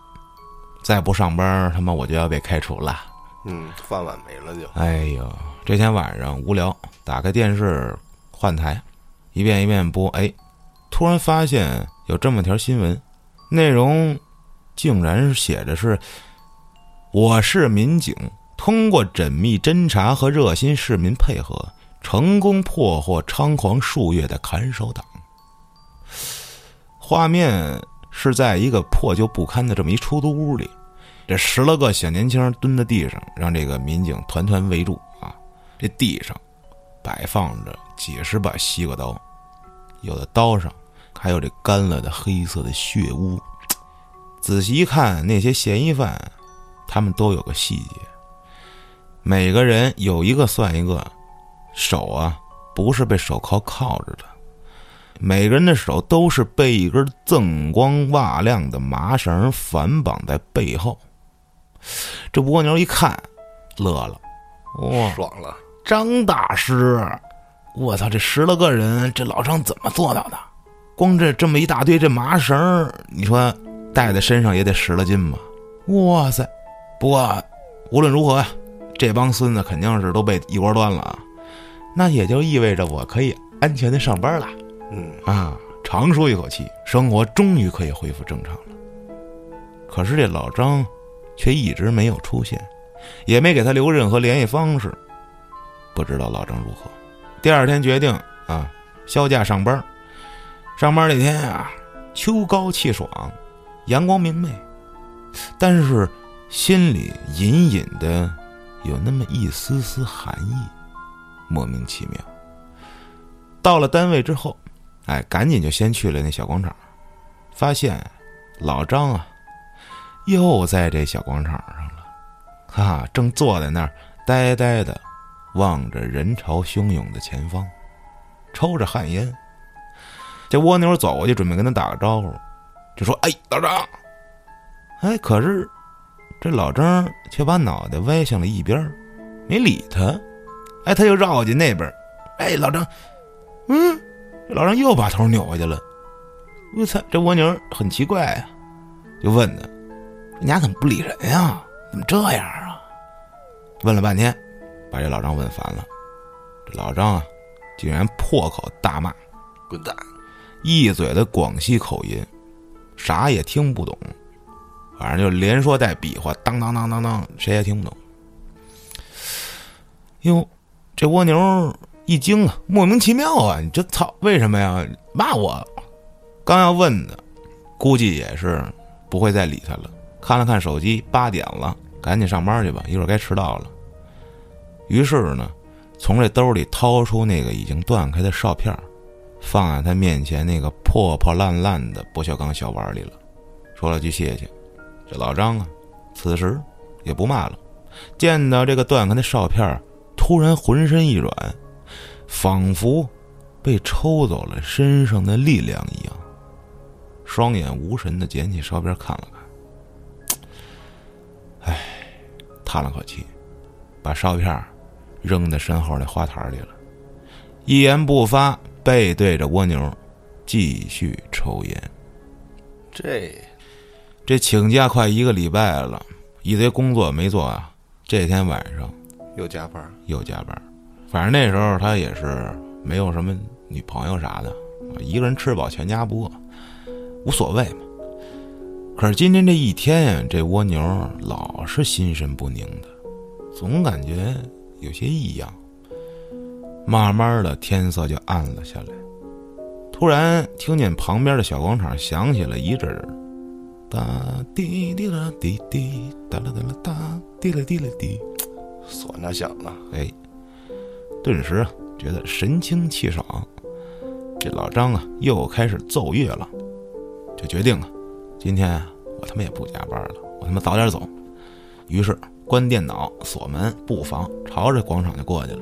[SPEAKER 1] 再不上班，他妈我就要被开除了。
[SPEAKER 2] 嗯，饭碗没了就。
[SPEAKER 1] 哎呦，这天晚上无聊，打开电视换台，一遍一遍播，哎，突然发现有这么条新闻，内容竟然写着是：我市民警通过缜密侦查和热心市民配合，成功破获猖狂数月的砍手党。画面。是在一个破旧不堪的这么一出租屋里，这十来个小年轻蹲在地上，让这个民警团团围住！这地上摆放着几十把西瓜刀，有的刀上还有这干了的黑色的血污。仔细一看，那些嫌疑犯，他们都有个细节：每个人有一个算一个，手啊不是被手铐铐着的。每个人的手都是被一根锃光瓦亮的麻绳反绑在背后。这蜗牛一看，乐了，哇，
[SPEAKER 2] 爽了！
[SPEAKER 1] 张大师，我操，这十来个人，这老张怎么做到的？光这这么一大堆这麻绳，你说带在身上也得十来斤吧？哇塞！不过无论如何呀，这帮孙子肯定是都被一锅端了啊。那也就意味着我可以安全的上班了。
[SPEAKER 2] 嗯
[SPEAKER 1] 啊，长舒一口气，生活终于可以恢复正常了。可是这老张，却一直没有出现，也没给他留任何联系方式。不知道老张如何。第二天决定啊，休假上班。上班那天啊，秋高气爽，阳光明媚，但是心里隐隐的有那么一丝丝寒意，莫名其妙。到了单位之后。哎，赶紧就先去了那小广场，发现老张啊，又在这小广场上了，哈，正坐在那儿呆呆的望着人潮汹涌的前方，抽着旱烟。这蜗牛走过去准备跟他打个招呼，就说：“哎，老张。”哎，可是这老张却把脑袋歪向了一边，没理他。哎，他又绕进那边，哎，老张，嗯。老张又把头扭回去了，我操！这蜗牛很奇怪呀，就问他：“你俩怎么不理人呀？怎么这样啊？”问了半天，把这老张问烦了。这老张啊，竟然破口大骂：“
[SPEAKER 2] 滚蛋！”
[SPEAKER 1] 一嘴的广西口音，啥也听不懂，反正就连说带比划，当当当当当，谁也听不懂。哟，这蜗牛。一惊啊，莫名其妙啊！你这操，为什么呀？骂我？刚要问的，估计也是不会再理他了。看了看手机，八点了，赶紧上班去吧，一会儿该迟到了。于是呢，从这兜里掏出那个已经断开的哨片，放在他面前那个破破烂烂的不锈钢小碗里了，说了句谢谢。这老张啊，此时也不骂了，见到这个断开的哨片，突然浑身一软。仿佛被抽走了身上的力量一样，双眼无神的捡起烧片看了看，<tsk> 唉，叹了口气，把烧片扔在身后那花坛里了，一言不发，背对着蜗牛，继续抽烟。
[SPEAKER 2] 这
[SPEAKER 1] 这请假快一个礼拜了，一堆工作没做啊，这天晚上
[SPEAKER 2] 又加班，
[SPEAKER 1] 又加班。反正那时候他也是没有什么女朋友啥的，一个人吃饱全家不饿，无所谓嘛。可是今天这一天呀，这蜗牛老是心神不宁的，总感觉有些异样。慢慢的，天色就暗了下来。突然听见旁边的小广场响起了一阵儿哒滴滴啦滴滴哒啦哒啦哒滴啦滴啦滴，
[SPEAKER 2] 唢呐响了，
[SPEAKER 1] 哎，顿时觉得神清气爽。这老张啊，又开始奏乐了，就决定了，今天我他妈也不加班了，我他妈早点走。于是关电脑、锁门、布防，朝着广场就过去了。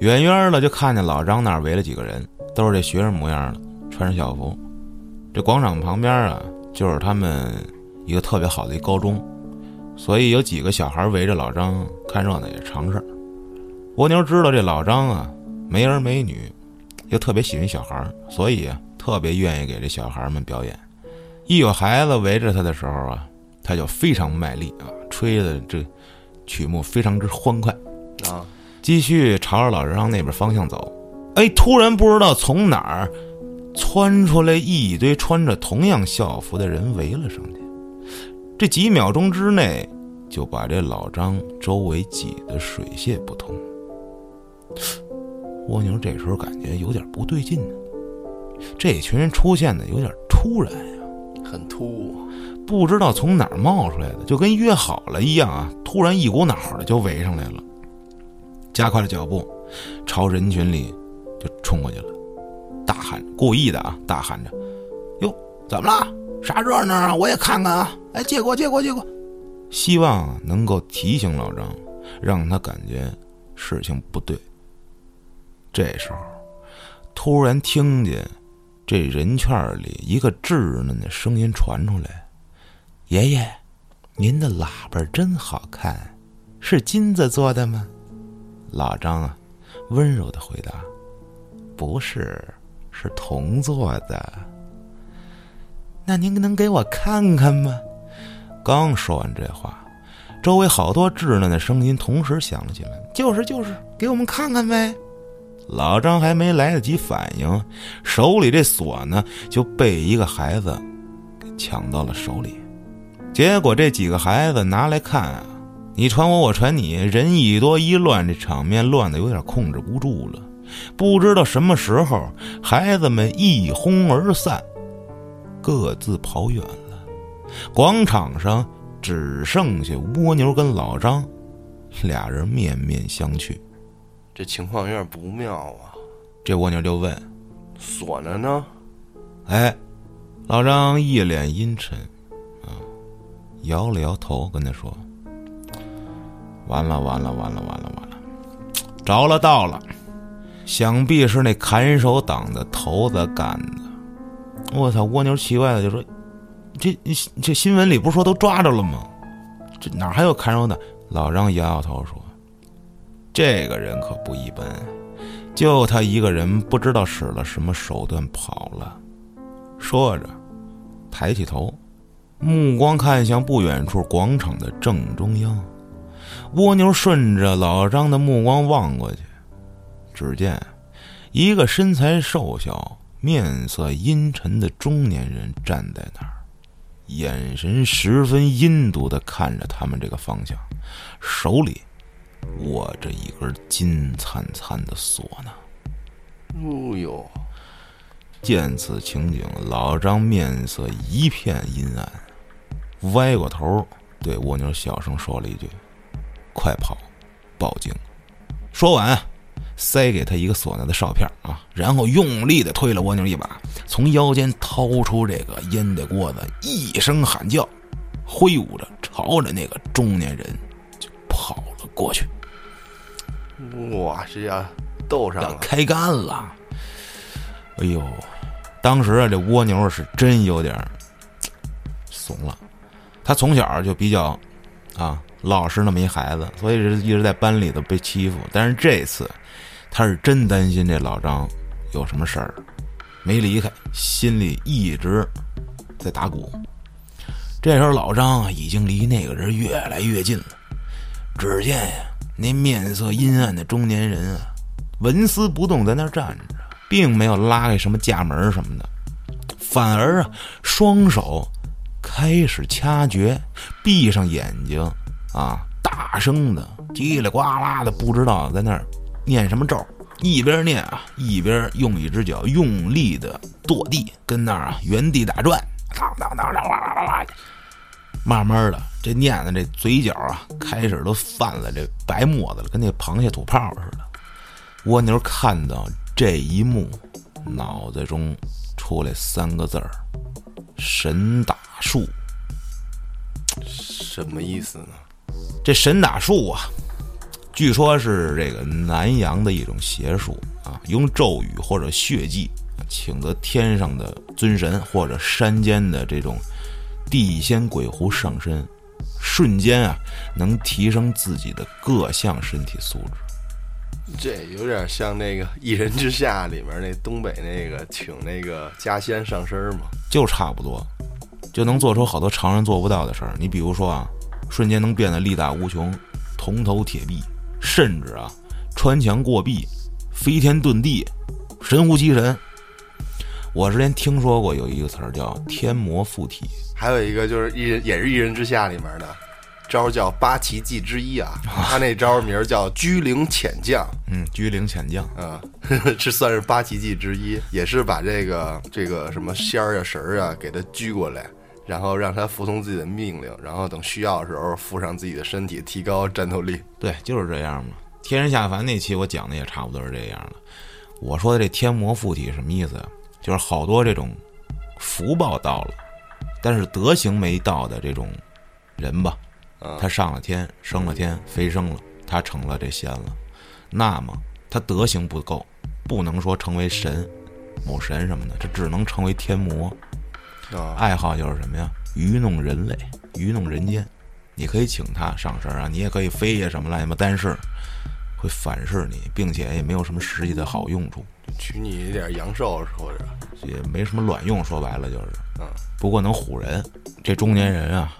[SPEAKER 1] 远远的就看见老张那儿围了几个人，都是这学生模样的，穿着校服。这广场旁边啊，就是他们一个特别好的一高中，所以有几个小孩围着老张看热闹也是常事儿。蜗牛知道这老张啊没儿没女，又特别喜欢小孩，所以啊特别愿意给这小孩们表演。一有孩子围着他的时候啊，他就非常卖力啊，吹的这曲目非常之欢快。
[SPEAKER 2] 啊，
[SPEAKER 1] 继续朝着老张那边方向走，哎，突然不知道从哪儿窜出来一堆穿着同样校服的人围了上去，这几秒钟之内就把这老张周围挤得水泄不通。蜗牛这时候感觉有点不对劲呢，这群人出现的有点突然呀，
[SPEAKER 2] 很突兀，
[SPEAKER 1] 不知道从哪儿冒出来的，就跟约好了一样啊！突然一股脑的就围上来了，加快了脚步，朝人群里就冲过去了，大喊，故意的啊，大喊着：“哟，怎么了？啥热闹啊？我也看看啊！哎，借过，借过，借过！”希望能够提醒老张，让他感觉事情不对。这时候，突然听见这人圈里一个稚嫩的声音传出来。爷爷，您的喇叭真好看，是金子做的吗？老张啊，温柔的回答：“不是，是铜做的。”那您能给我看看吗？刚说完这话，周围好多稚嫩的声音同时响了起来：“就是就是，给我们看看呗！”老张还没来得及反应，手里这锁呢就被一个孩子给抢到了手里。结果这几个孩子拿来看啊，你传我，我传你，人一多一乱，这场面乱的有点控制不住了。不知道什么时候，孩子们一哄而散，各自跑远了。广场上只剩下蜗牛跟老张俩人面面相觑。
[SPEAKER 2] 这情况有点不妙啊！
[SPEAKER 1] 这蜗牛就问
[SPEAKER 2] 锁着呢？：“
[SPEAKER 1] 哎？”老张一脸阴沉，啊，摇了摇头，跟他说：“完了，完了，完了，完了，完了，着了道了！想必是那砍手党的头子干的。”我操！蜗牛奇怪的就说：“这这新闻里不是说都抓着了吗？这哪还有砍手党？”老张摇摇头说：“这个人可不一般，就他一个人不知道使了什么手段跑了。”说着，抬起头，目光看向不远处广场的正中央。蜗牛顺着老张的目光望过去，只见一个身材瘦小、面色阴沉的中年人站在那儿，眼神十分阴毒的看着他们这个方向，手里握着一根金灿灿的唢呐。
[SPEAKER 2] 哦呦，
[SPEAKER 1] 见此情景，老张面色一片阴暗，歪过头对蜗牛小声说了一句：“快跑，报警！”说完，塞给他一个唢呐的哨片啊，然后用力的推了蜗牛一把，从腰间掏出这个烟袋锅子，一声喊叫，挥舞着朝着那个中年人就跑了过去，
[SPEAKER 2] 哇，这要斗上了，
[SPEAKER 1] 要开干了。哎呦，当时啊，这蜗牛是真有点怂了。他从小就比较啊老实那么一孩子，所以是一直在班里头被欺负。但是这次，他是真担心这老张有什么事儿，没离开，心里一直在打鼓。这时候，老张已经离那个人越来越近了。只见呀，那面色阴暗的中年人啊，纹丝不动在那站着，并没有拉开什么架门什么的，反而啊，双手开始掐诀，闭上眼睛啊，大声的叽里呱啦的，不知道在那儿念什么咒，一边念啊，一边用一只脚用力的跺地，跟那儿啊原地打转，当当当当，哇哇哇哇。慢慢的，这念的这嘴角啊，开始都泛了这白沫子了，跟那螃蟹吐泡似的。蜗牛看到这一幕，脑子中出来三个字儿：神打术。
[SPEAKER 2] 什么意思呢？
[SPEAKER 1] 这神打术啊，据说是这个南洋的一种邪术啊，用咒语或者血迹，请得天上的尊神或者山间的这种地仙鬼狐上身，瞬间啊能提升自己的各项身体素质。
[SPEAKER 2] 这有点像那个《一人之下》里面那东北那个请那个家仙上身嘛，
[SPEAKER 1] 就差不多，就能做出好多常人做不到的事儿。你比如说啊，瞬间能变得力大无穷，铜头铁臂，甚至啊穿墙过壁、飞天遁地，神乎其神。我之前听说过有一个词儿叫“天魔附体
[SPEAKER 2] 还有一个就是一人也是《一人之下》里面的招儿叫八奇技之一啊，<laughs> 他那招儿名儿叫居灵潜将，”，
[SPEAKER 1] 嗯，居灵潜将。
[SPEAKER 2] 啊，<laughs> 这算是八奇技之一，也是把这个这个什么仙儿啊神儿啊给他拘过来，然后让他服从自己的命令，然后等需要的时候附上自己的身体，提高战斗力。
[SPEAKER 1] 对，就是这样嘛。天人下凡那期我讲的也差不多是这样的。我说的这天魔附体什么意思啊？就是好多这种福报到了，但是德行没到的这种人吧，
[SPEAKER 2] 嗯
[SPEAKER 1] 他上了天，升了天，飞升了，他成了这仙了，那么他德行不够，不能说成为神、某神什么的，这只能成为天魔。
[SPEAKER 2] 啊，
[SPEAKER 1] 爱好就是什么呀？愚弄人类，愚弄人间。你可以请他上身啊，你也可以飞呀什么乱七八，但是会反噬你，并且也没有什么实际的好用处，
[SPEAKER 2] 取你一点阳寿或者，
[SPEAKER 1] 也没什么卵用。说白了就是，
[SPEAKER 2] 嗯，
[SPEAKER 1] 不过能唬人。这中年人啊，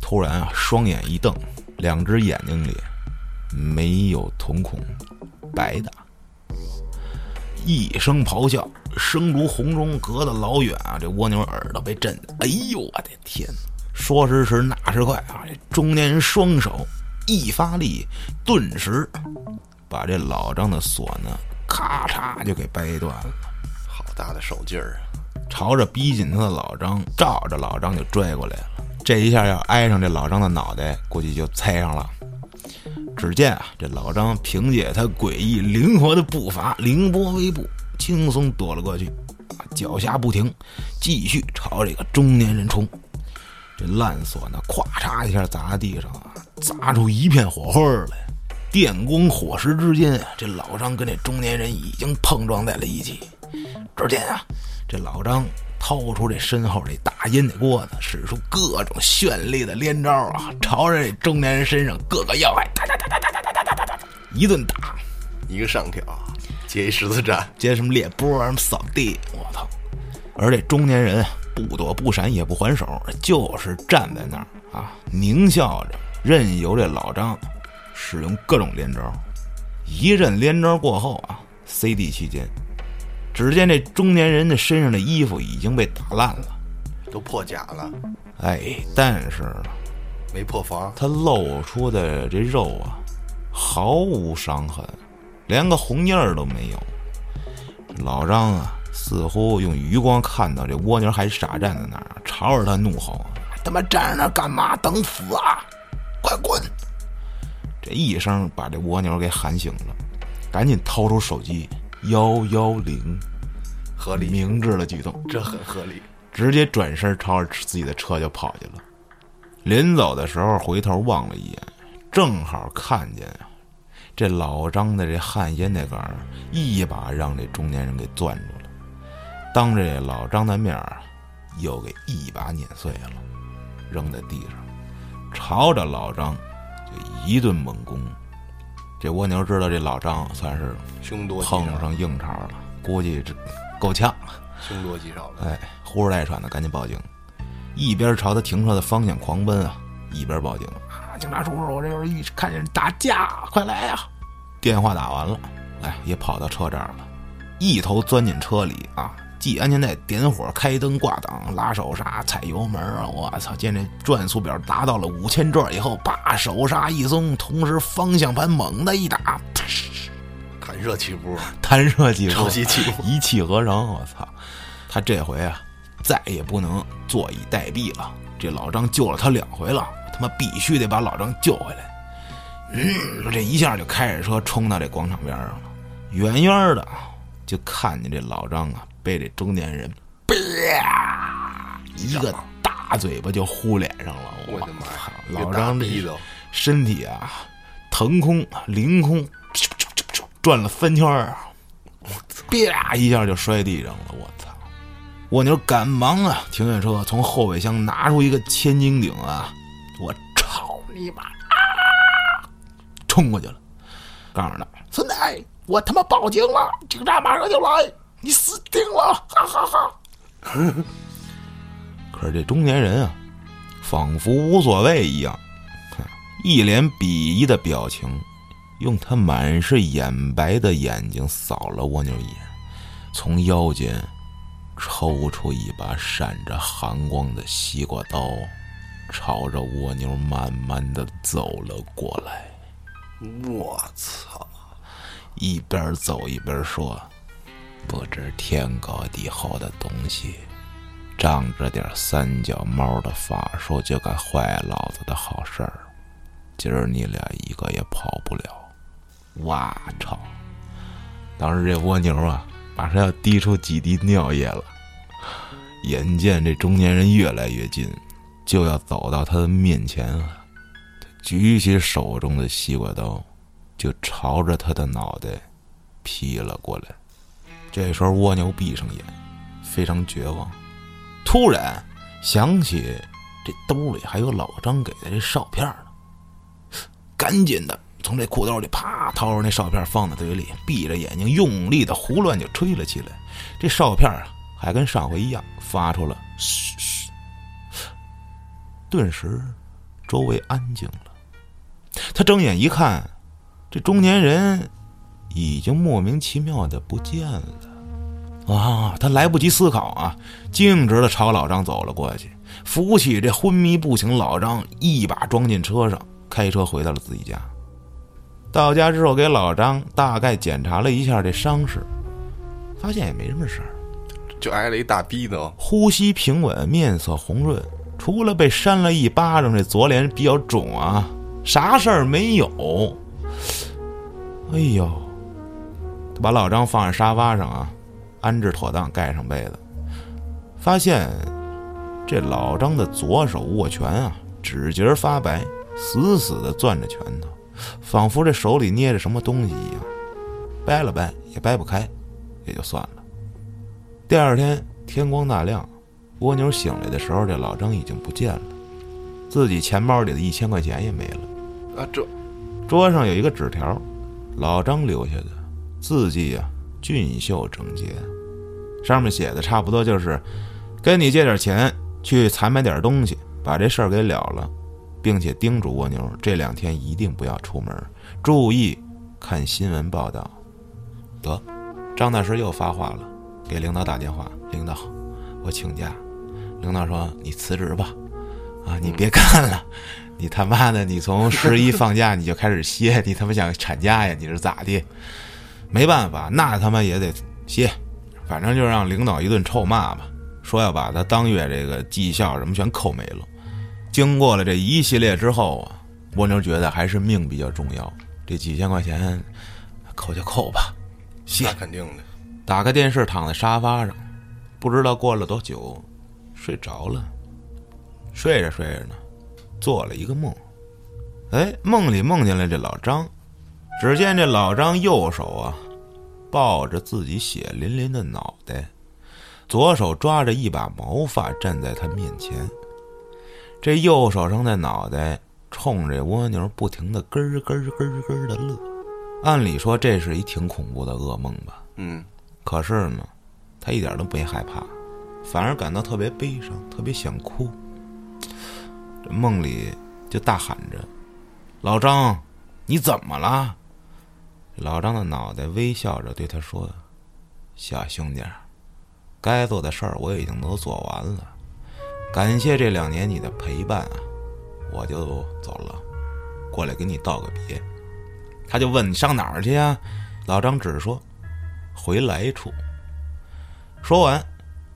[SPEAKER 1] 突然啊，双眼一瞪，两只眼睛里没有瞳孔，白的。一声咆哮，声如洪钟，隔得老远啊！这蜗牛耳朵被震的，哎呦我的天！说时迟，那时快啊！这中年人双手一发力，顿时把这老张的锁呢，咔嚓就给掰断了。
[SPEAKER 2] 好大的手劲儿啊！
[SPEAKER 1] 朝着逼近他的老张，照着老张就拽过来了。这一下要挨上这老张的脑袋，估计就猜上了。只见啊，这老张凭借他诡异灵活的步伐，凌波微步，轻松躲了过去，啊，脚下不停，继续朝这个中年人冲。这烂锁呢，咵嚓一下砸在地上啊，砸出一片火花来。电光火石之间，这老张跟这中年人已经碰撞在了一起。只见啊，这老张掏出这身后这大烟的锅子，使出各种绚丽的连招啊，朝着这中年人身上各个要害哒哒哒哒哒哒哒哒哒哒一顿打，
[SPEAKER 2] 一个上挑，接一十字斩，
[SPEAKER 1] 接什么裂波，什么扫地，我操！而这中年人不躲不闪也不还手，就是站在那儿啊，狞笑着，任由这老张使用各种连招。一阵连招过后啊，CD 期间，只见这中年人的身上的衣服已经被打烂了，
[SPEAKER 2] 都破甲了，
[SPEAKER 1] 哎，但是
[SPEAKER 2] 没破防。
[SPEAKER 1] 他露出的这肉啊，毫无伤痕，连个红印儿都没有。老张啊，似乎用余光看到这蜗牛还傻站在那儿，朝着他怒吼：“他妈站着那儿干嘛？等死啊！快滚！”这一声把这蜗牛给喊醒了，赶紧掏出手机幺幺零，
[SPEAKER 2] 合理，
[SPEAKER 1] 明智的举动。
[SPEAKER 2] 这很合理。
[SPEAKER 1] 直接转身朝着自己的车就跑去了。临走的时候回头望了一眼，正好看见啊，这老张的这旱烟那杆儿一把让这中年人给攥住了，当着这老张的面儿又给一把碾碎了，扔在地上，朝着老张就一顿猛攻。这蜗牛知道这老张算是碰上硬茬了，估计这够呛。
[SPEAKER 2] 凶多吉少的。
[SPEAKER 1] 哎，呼哧带喘的，赶紧报警，一边朝他停车的方向狂奔啊，一边报警啊！警察叔叔，我这会儿一看见人打架，快来呀！电话打完了，哎，也跑到车这儿了，一头钻进车里啊，系安全带、点火、开灯、挂档、拉手刹、踩油门啊！我操！见这转速表达到了五千转以后，把手刹一松，同时方向盘猛的一打，<laughs>
[SPEAKER 2] 弹射起步，
[SPEAKER 1] 弹射起步，
[SPEAKER 2] 超级起步，
[SPEAKER 1] 一气呵成！我操！他这回啊，再也不能坐以待毙了。这老张救了他两回了，他妈必须得把老张救回来。嗯，这一下就开着车冲到这广场边上了，远远的就看见这老张啊，被这中年人啪一个大嘴巴就呼脸上了。
[SPEAKER 2] 我的妈呀！
[SPEAKER 1] 老张这身体啊，腾空凌空转了三圈儿！啪一下就摔地上了，我操！蜗牛赶忙啊，停下车，从后备箱拿出一个千斤顶啊，我操你妈！啊！冲过去了，告诉他孙子，我他妈报警了，警察马上就来，你死定了！哈哈哈。<laughs> 可是这中年人啊，仿佛无所谓一样，一脸鄙夷的表情，用他满是眼白的眼睛扫了蜗牛一眼，从腰间抽出一把闪着寒光的西瓜刀，朝着蜗牛慢慢的走了过来。
[SPEAKER 2] 我操！
[SPEAKER 1] 一边走一边说：“不知天高地厚的东西，仗着点三脚猫的法术就敢坏老子的好事儿，今儿你俩一个也跑不了！”哇操！当时这蜗牛啊，马上要滴出几滴尿液了。眼见这中年人越来越近，就要走到他的面前了，他举起手中的西瓜刀。就朝着他的脑袋劈了过来。这时候，蜗牛闭上眼，非常绝望。突然想起这兜里还有老张给的这哨片呢，赶紧的从这裤兜里啪掏出那哨片，放在嘴里，闭着眼睛用力的胡乱就吹了起来。这哨片啊，还跟上回一样，发出了嘘嘘。顿时，周围安静了。他睁眼一看。这中年人已经莫名其妙的不见了，啊！他来不及思考啊，径直的朝老张走了过去，扶起这昏迷不醒老张，一把装进车上，开车回到了自己家。到家之后，给老张大概检查了一下这伤势，发现也没什么事儿，
[SPEAKER 2] 就挨了一大逼斗，
[SPEAKER 1] 呼吸平稳，面色红润，除了被扇了一巴掌，这左脸比较肿啊，啥事儿没有。哎呦！他把老张放在沙发上啊，安置妥当，盖上被子，发现这老张的左手握拳啊，指节发白，死死的攥着拳头，仿佛这手里捏着什么东西一样，掰了掰也掰不开，也就算了。第二天天光大亮，蜗牛醒来的时候，这老张已经不见了，自己钱包里的一千块钱也没了。
[SPEAKER 2] 啊，这
[SPEAKER 1] 桌上有一个纸条。老张留下的字迹啊，俊秀整洁，上面写的差不多就是，跟你借点钱去采买点东西，把这事儿给了了，并且叮嘱蜗牛这两天一定不要出门，注意看新闻报道。得，张大师又发话了，给领导打电话，领导，我请假。领导说你辞职吧，啊，你别干了。你他妈的！你从十一放假你就开始歇，你他妈想产假呀？你是咋的？没办法，那他妈也得歇，反正就让领导一顿臭骂吧，说要把他当月这个绩效什么全扣没了。经过了这一系列之后啊，蜗牛觉得还是命比较重要，这几千块钱扣就扣吧，歇
[SPEAKER 2] 肯定的。
[SPEAKER 1] 打开电视，躺在沙发上，不知道过了多久，睡着了。睡着睡着呢。做了一个梦，哎，梦里梦见了这老张。只见这老张右手啊，抱着自己血淋淋的脑袋，左手抓着一把毛发站在他面前。这右手上的脑袋冲着蜗牛不停的咯咯咯咯咯的乐。按理说这是一挺恐怖的噩梦吧？
[SPEAKER 2] 嗯。
[SPEAKER 1] 可是呢，他一点都没害怕，反而感到特别悲伤，特别想哭。这梦里就大喊着：“老张，你怎么了？”老张的脑袋微笑着对他说：“小兄弟，该做的事儿我已经都做完了，感谢这两年你的陪伴啊，我就走了，过来给你道个别。他就问你上哪儿去呀？老张只说回来处。说完，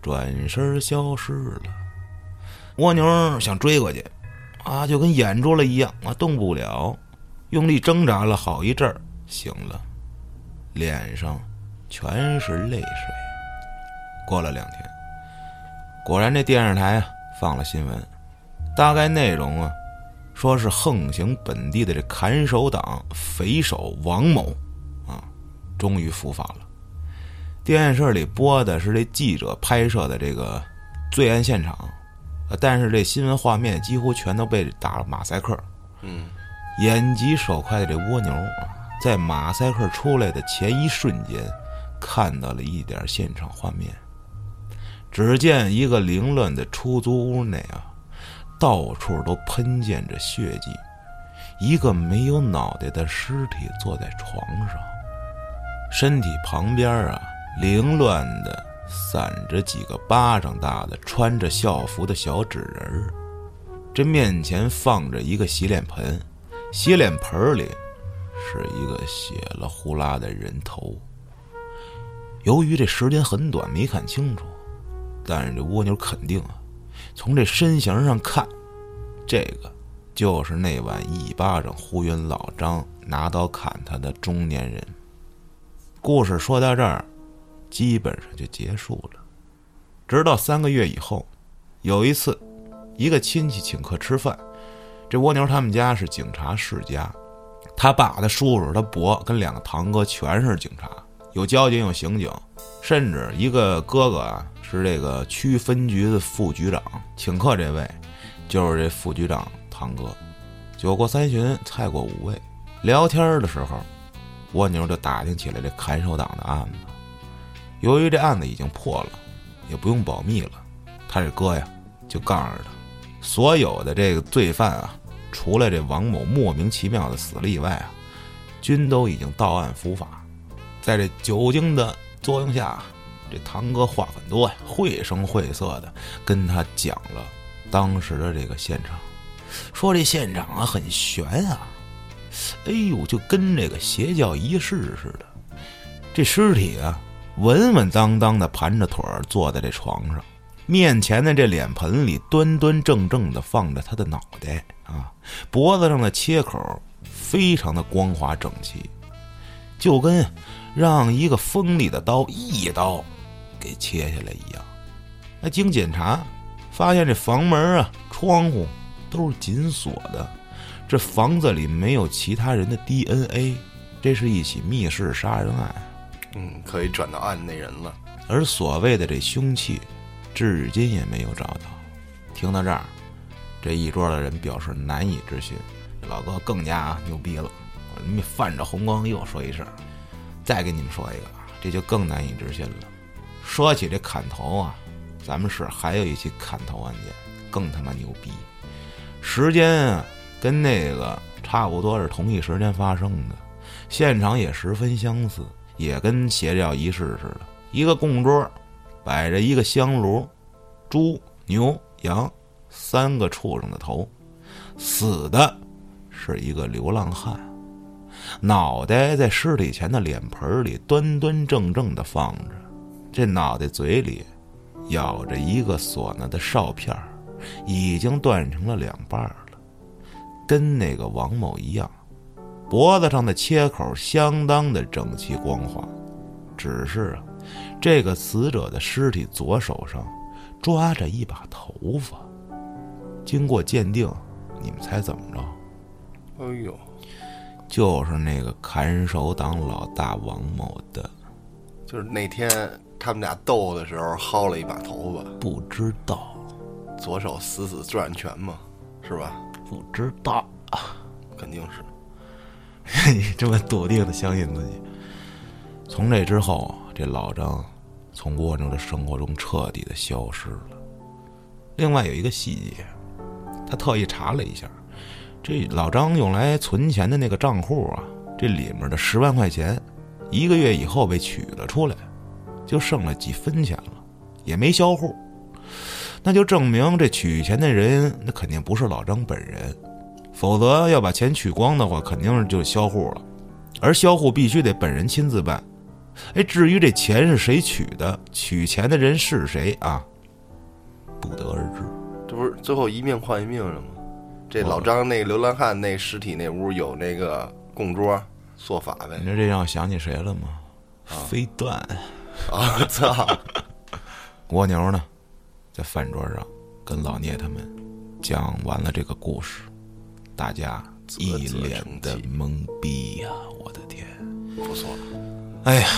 [SPEAKER 1] 转身消失了。蜗牛想追过去，啊，就跟眼住了一样啊，动不了，用力挣扎了好一阵儿，醒了，脸上全是泪水。过了两天，果然这电视台啊放了新闻，大概内容啊，说是横行本地的这砍手党匪首王某，啊，终于伏法了。电视里播的是这记者拍摄的这个罪案现场，但是这新闻画面几乎全都被打了马赛克。
[SPEAKER 2] 嗯，
[SPEAKER 1] 眼疾手快的这蜗牛啊，在马赛克出来的前一瞬间，看到了一点现场画面。只见一个凌乱的出租屋内啊，到处都喷溅着血迹，一个没有脑袋的尸体坐在床上，身体旁边啊，凌乱的散着几个巴掌大的穿着校服的小纸人儿。这面前放着一个洗脸盆，洗脸盆里是一个血了呼啦的人头。由于这时间很短，没看清楚。但是这蜗牛肯定啊，从这身形上看，这个就是那晚一巴掌呼晕老张、拿刀砍他的中年人。故事说到这儿，基本上就结束了。直到三个月以后，有一次，一个亲戚请客吃饭，这蜗牛他们家是警察世家，他爸、他叔叔、他伯跟两个堂哥全是警察，有交警有刑警，甚至一个哥哥啊。是这个区分局的副局长请客，这位就是这副局长堂哥。酒过三巡，菜过五味，聊天的时候，蜗牛就打听起来这砍手党的案子。由于这案子已经破了，也不用保密了，他这哥呀就告诉他，所有的这个罪犯啊，除了这王某莫名其妙的死了以外啊，均都已经到案伏法。在这酒精的作用下。这堂哥话很多呀，绘声绘色的跟他讲了当时的这个现场，说这现场啊很悬啊，哎呦，就跟这个邪教仪式似的。这尸体啊稳稳当当的盘着腿坐在这床上，面前的这脸盆里端端正正的放着他的脑袋啊，脖子上的切口非常的光滑整齐，就跟让一个锋利的刀一刀。给切下来一样，那经检查，发现这房门啊、窗户都是紧锁的，这房子里没有其他人的 DNA，这是一起密室杀人案。
[SPEAKER 2] 嗯，可以转到案内人了。
[SPEAKER 1] 而所谓的这凶器，至今也没有找到。听到这儿，这一桌的人表示难以置信。老哥更加牛逼了，你泛着红光又说一声，再给你们说一个，这就更难以置信了。说起这砍头啊，咱们市还有一起砍头案件，更他妈牛逼。时间啊，跟那个差不多是同一时间发生的，现场也十分相似，也跟邪教仪式似的。一个供桌，摆着一个香炉，猪、牛、羊三个畜生的头，死的是一个流浪汉，脑袋在尸体前的脸盆里端端正正的放着。这脑袋嘴里咬着一个唢呐的哨片已经断成了两半了，跟那个王某一样，脖子上的切口相当的整齐光滑。只是啊，这个死者的尸体左手上抓着一把头发。经过鉴定，你们猜怎么着？
[SPEAKER 2] 哎呦，
[SPEAKER 1] 就是那个砍手党老大王某的，
[SPEAKER 2] 就是那天。他们俩斗的时候薅了一把头发，
[SPEAKER 1] 不知道，
[SPEAKER 2] 左手死死攥拳嘛，是吧？
[SPEAKER 1] 不知道，
[SPEAKER 2] 肯定是。<laughs>
[SPEAKER 1] 你这么笃定的相信自己。从这之后，这老张从蜗牛的生活中彻底的消失了。另外有一个细节，他特意查了一下，这老张用来存钱的那个账户啊，这里面的十万块钱，一个月以后被取了出来。就剩了几分钱了，也没销户，那就证明这取钱的人那肯定不是老张本人，否则要把钱取光的话，肯定是就销户了，而销户必须得本人亲自办。哎，至于这钱是谁取的，取钱的人是谁啊，不得而知。
[SPEAKER 2] 这不是最后一命换一命了吗？这老张那流浪汉那尸体那屋有那个供桌做法呗
[SPEAKER 1] 你。说这让我想起谁了吗？飞段。
[SPEAKER 2] 啊操！<laughs>
[SPEAKER 1] 蜗牛呢，在饭桌上跟老聂他们讲完了这个故事，大家一脸的懵逼呀、我的天！
[SPEAKER 2] 不错，
[SPEAKER 1] 哎呀，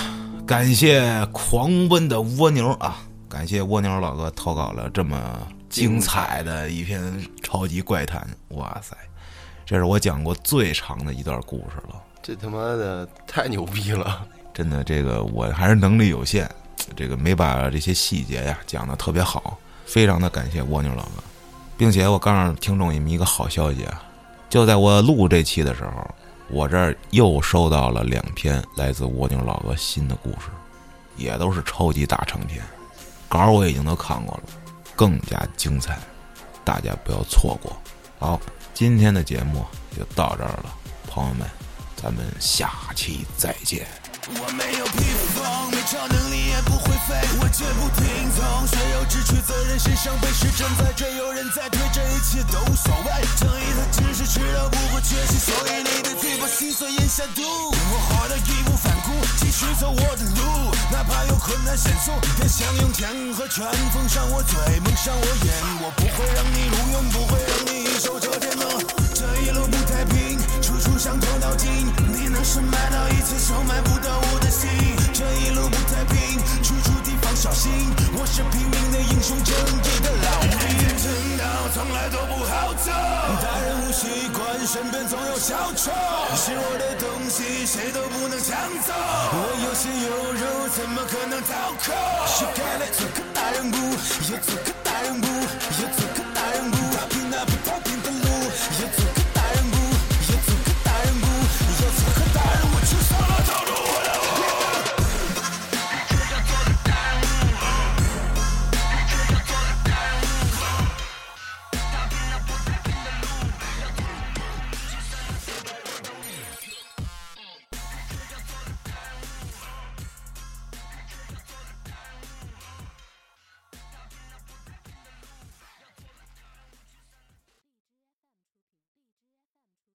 [SPEAKER 1] 感谢狂奔的蜗牛啊！感谢蜗牛老哥投稿了这么精彩的一篇超级怪谈，哇塞！这是我讲过最长的一段故事了。
[SPEAKER 2] 这他妈的太牛逼了！<laughs>
[SPEAKER 1] 真的，这个我还是能力有限，这个没把这些细节呀讲得特别好，非常的感谢蜗牛老哥，并且我告诉听众你们一个好消息啊，就在我录这期的时候，我这儿又收到了两篇来自蜗牛老哥新的故事，也都是超级大长篇，稿我已经都看过了，更加精彩，大家不要错过。好，今天的节目就到这儿了，朋友们，咱们下期再见。
[SPEAKER 3] 我没有披风，没超能力也不会我绝不听从，谁有志趣责任谁伤悲是正在追，有人在推，这一切都无所谓。正义它只是迟到不会缺席，所以你的嘴巴心酸咽下毒。我活得义无反顾，继续走我的路，哪怕有困难险阻，别想用天和权封上我嘴，蒙上我眼，我不会让你入用，不会让你一手遮天的。这一路不太平，处处伤透脑筋。你能是买到一切收买不到我的心。小心。我是拼命的英雄，正义的老兵。成长从来都不好走，大人物习惯，身边总有小丑。是我的东西，谁都不能抢走。我有血有肉，怎么可能倒扣？是该来做个大人物，也做个大人物，也做。